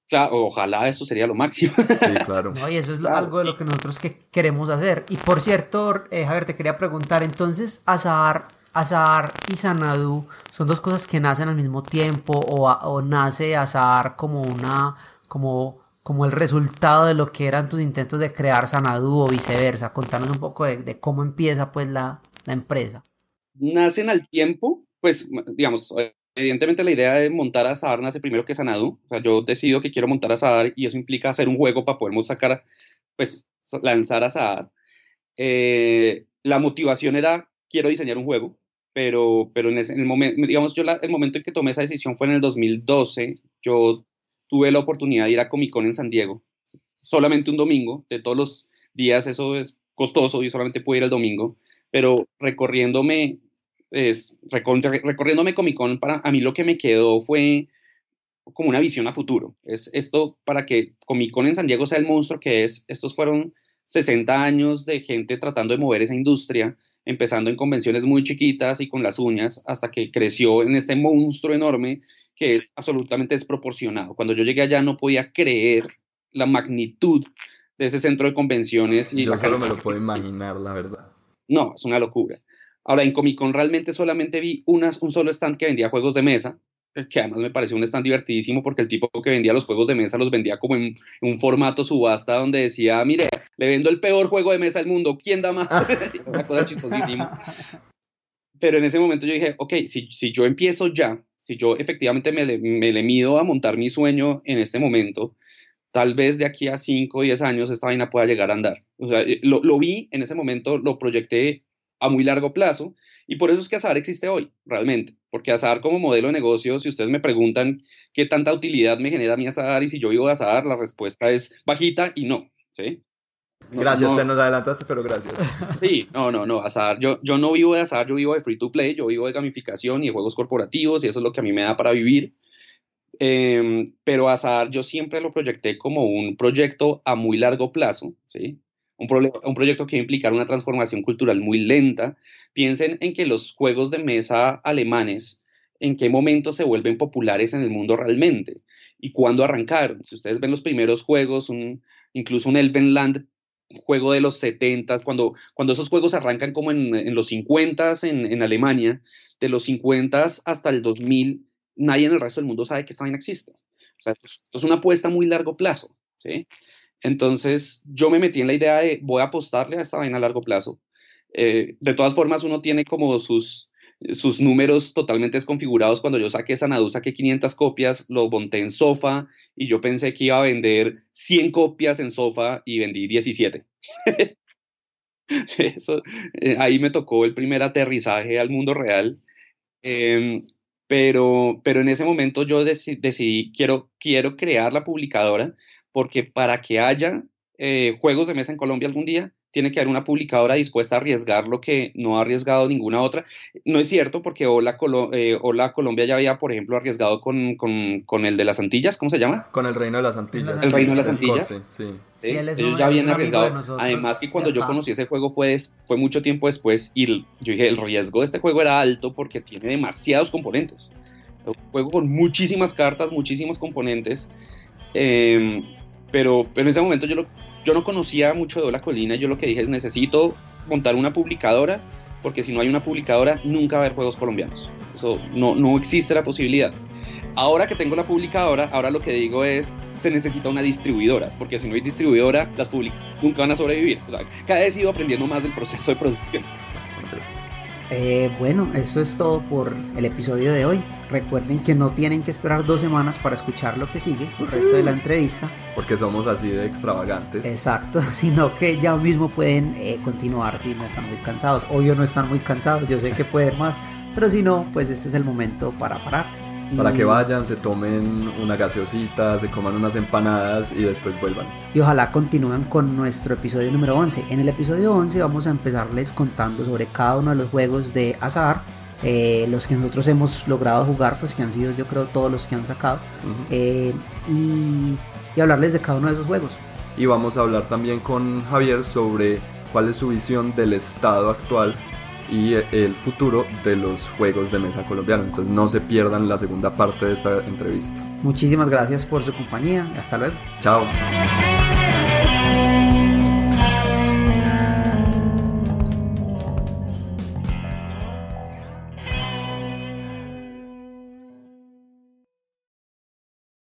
S3: Claro, ojalá eso sería lo máximo.
S1: Sí, claro.
S2: y eso es algo de lo que nosotros que queremos hacer. Y por cierto, eh, Javier, te quería preguntar, entonces, Azar Azar y Sanadu son dos cosas que nacen al mismo tiempo o, nace Azar como una como como el resultado de lo que eran tus intentos de crear Sanadu o viceversa. Contanos un poco de, cómo empieza pues la, la empresa?
S3: Nacen al tiempo, pues digamos, evidentemente la idea de montar Azar nace primero que Sanadu. O sea, yo decido que quiero montar Azar y eso implica hacer un juego para poder sacar, pues lanzar Azar. Eh, la motivación era, quiero diseñar un juego, pero, pero en, el momento, digamos, yo el momento en que tomé esa decisión fue en el 2012. Yo tuve la oportunidad de ir a Comic Con en San Diego, solamente un domingo, de todos los días eso es costoso y solamente pude ir el domingo, pero recorriéndome, es, recorriéndome Comic Con, para, a mí lo que me quedó fue como una visión a futuro. Es esto para que Comic Con en San Diego sea el monstruo que es. Estos fueron 60 años de gente tratando de mover esa industria, empezando en convenciones muy chiquitas y con las uñas, hasta que creció en este monstruo enorme que es absolutamente desproporcionado. Cuando yo llegué allá no podía creer la magnitud de ese centro de convenciones. Y
S1: yo solo me lo puedo imaginar, la verdad.
S3: No, es una locura. Ahora, en Comic Con realmente solamente vi unas, un solo stand que vendía juegos de mesa, que además me pareció un stand divertidísimo porque el tipo que vendía los juegos de mesa los vendía como en, un formato subasta donde decía, mire, le vendo el peor juego de mesa del mundo, ¿quién da más? una cosa chistosísima. Pero en ese momento yo dije, ok, si, si yo empiezo ya, si yo efectivamente me le, me le mido a montar mi sueño en este momento, tal vez de aquí a 5 o 10 años esta vaina pueda llegar a andar. O sea, eh, lo, lo vi en ese momento, lo proyecté a muy largo plazo y por eso es que Azar existe hoy, realmente, porque Azar como modelo de negocio, si ustedes me preguntan qué tanta utilidad me genera mi Azar y si yo vivo de Azar, la respuesta es bajita y no, ¿sí?
S1: gracias, te nos adelantaste, pero gracias.
S3: Sí, no, no, no, Azar, yo, yo no vivo de Azar, yo vivo de free to play, yo vivo de gamificación y de juegos corporativos y eso es lo que a mí me da para vivir. Em, pero Azar yo siempre lo proyecté como un proyecto a muy largo plazo, ¿sí? Un, proyecto que implicar una transformación cultural muy lenta. Piensen en que los juegos de mesa alemanes, en qué momento se vuelven populares en el mundo realmente y cuándo arrancaron. Si ustedes ven los primeros juegos, un, incluso un Elvenland juego de los 70, cuando, cuando esos juegos arrancan como en, en los 50 en, en Alemania, de los 50 hasta el 2000, nadie en el resto del mundo sabe que esta vaina existe. O sea, esto es una apuesta a muy largo plazo. ¿sí? Entonces yo me metí en la idea de voy a apostarle a esta vaina a largo plazo. Eh, de todas formas, uno tiene como sus, sus números totalmente desconfigurados. Cuando yo saqué Sanadu, saqué 500 copias, lo monté en Sofa y yo pensé que iba a vender 100 copias en Sofa y vendí 17. Eso, eh, ahí me tocó el primer aterrizaje al mundo real. Em, pero, pero en ese momento yo decidí, quiero, quiero crear la publicadora porque para que haya eh, juegos de mesa en Colombia algún día, tiene que haber una publicadora dispuesta a arriesgar lo que no ha arriesgado ninguna otra. No es cierto, porque Hola, eh, Colombia ya había, por ejemplo, arriesgado con, con, el de las Antillas, ¿cómo se llama?
S1: Con el Reino de las Antillas.
S3: El Reino de las Antillas. Sí, sí. Ellos ya habían arriesgado. Además que cuando yo conocí ese juego fue, fue mucho tiempo después y yo dije, el riesgo de este juego era alto porque tiene demasiados componentes. Un juego con muchísimas cartas, muchísimos componentes. Eh, pero, en ese momento yo, yo no conocía mucho de La Colina, yo lo que dije es necesito montar una publicadora, porque si no hay una publicadora nunca va a haber juegos colombianos. Eso no, no existe la posibilidad. Ahora que tengo la publicadora, ahora lo que digo es, se necesita una distribuidora, porque si no hay distribuidora, las publicadoras nunca van a sobrevivir. Cada vez he ido aprendiendo más del proceso de producción.
S2: Eh, bueno, eso es todo por el episodio de hoy. Recuerden que no tienen que esperar dos semanas para escuchar lo que sigue, el resto de la entrevista.
S1: Porque somos así de extravagantes.
S2: Exacto, sino que ya mismo pueden eh, continuar si no están muy cansados. Obvio no están muy cansados, yo sé que pueden más, pero si no, pues este es el momento para parar
S1: para que vayan, se tomen una gaseosita, se coman unas empanadas y después vuelvan.
S2: Y ojalá continúen con nuestro episodio número 11. En el episodio 11 vamos a empezarles contando sobre cada uno de los juegos de azar, eh, los que nosotros hemos logrado jugar, pues que han sido yo creo todos los que han sacado, eh, y, y hablarles de cada uno de esos juegos.
S1: Y vamos a hablar también con Javier sobre cuál es su visión del estado actual y el futuro de los juegos de mesa colombianos. Entonces no se pierdan la segunda parte de esta entrevista.
S2: Muchísimas gracias por su compañía. Hasta luego.
S1: Chao.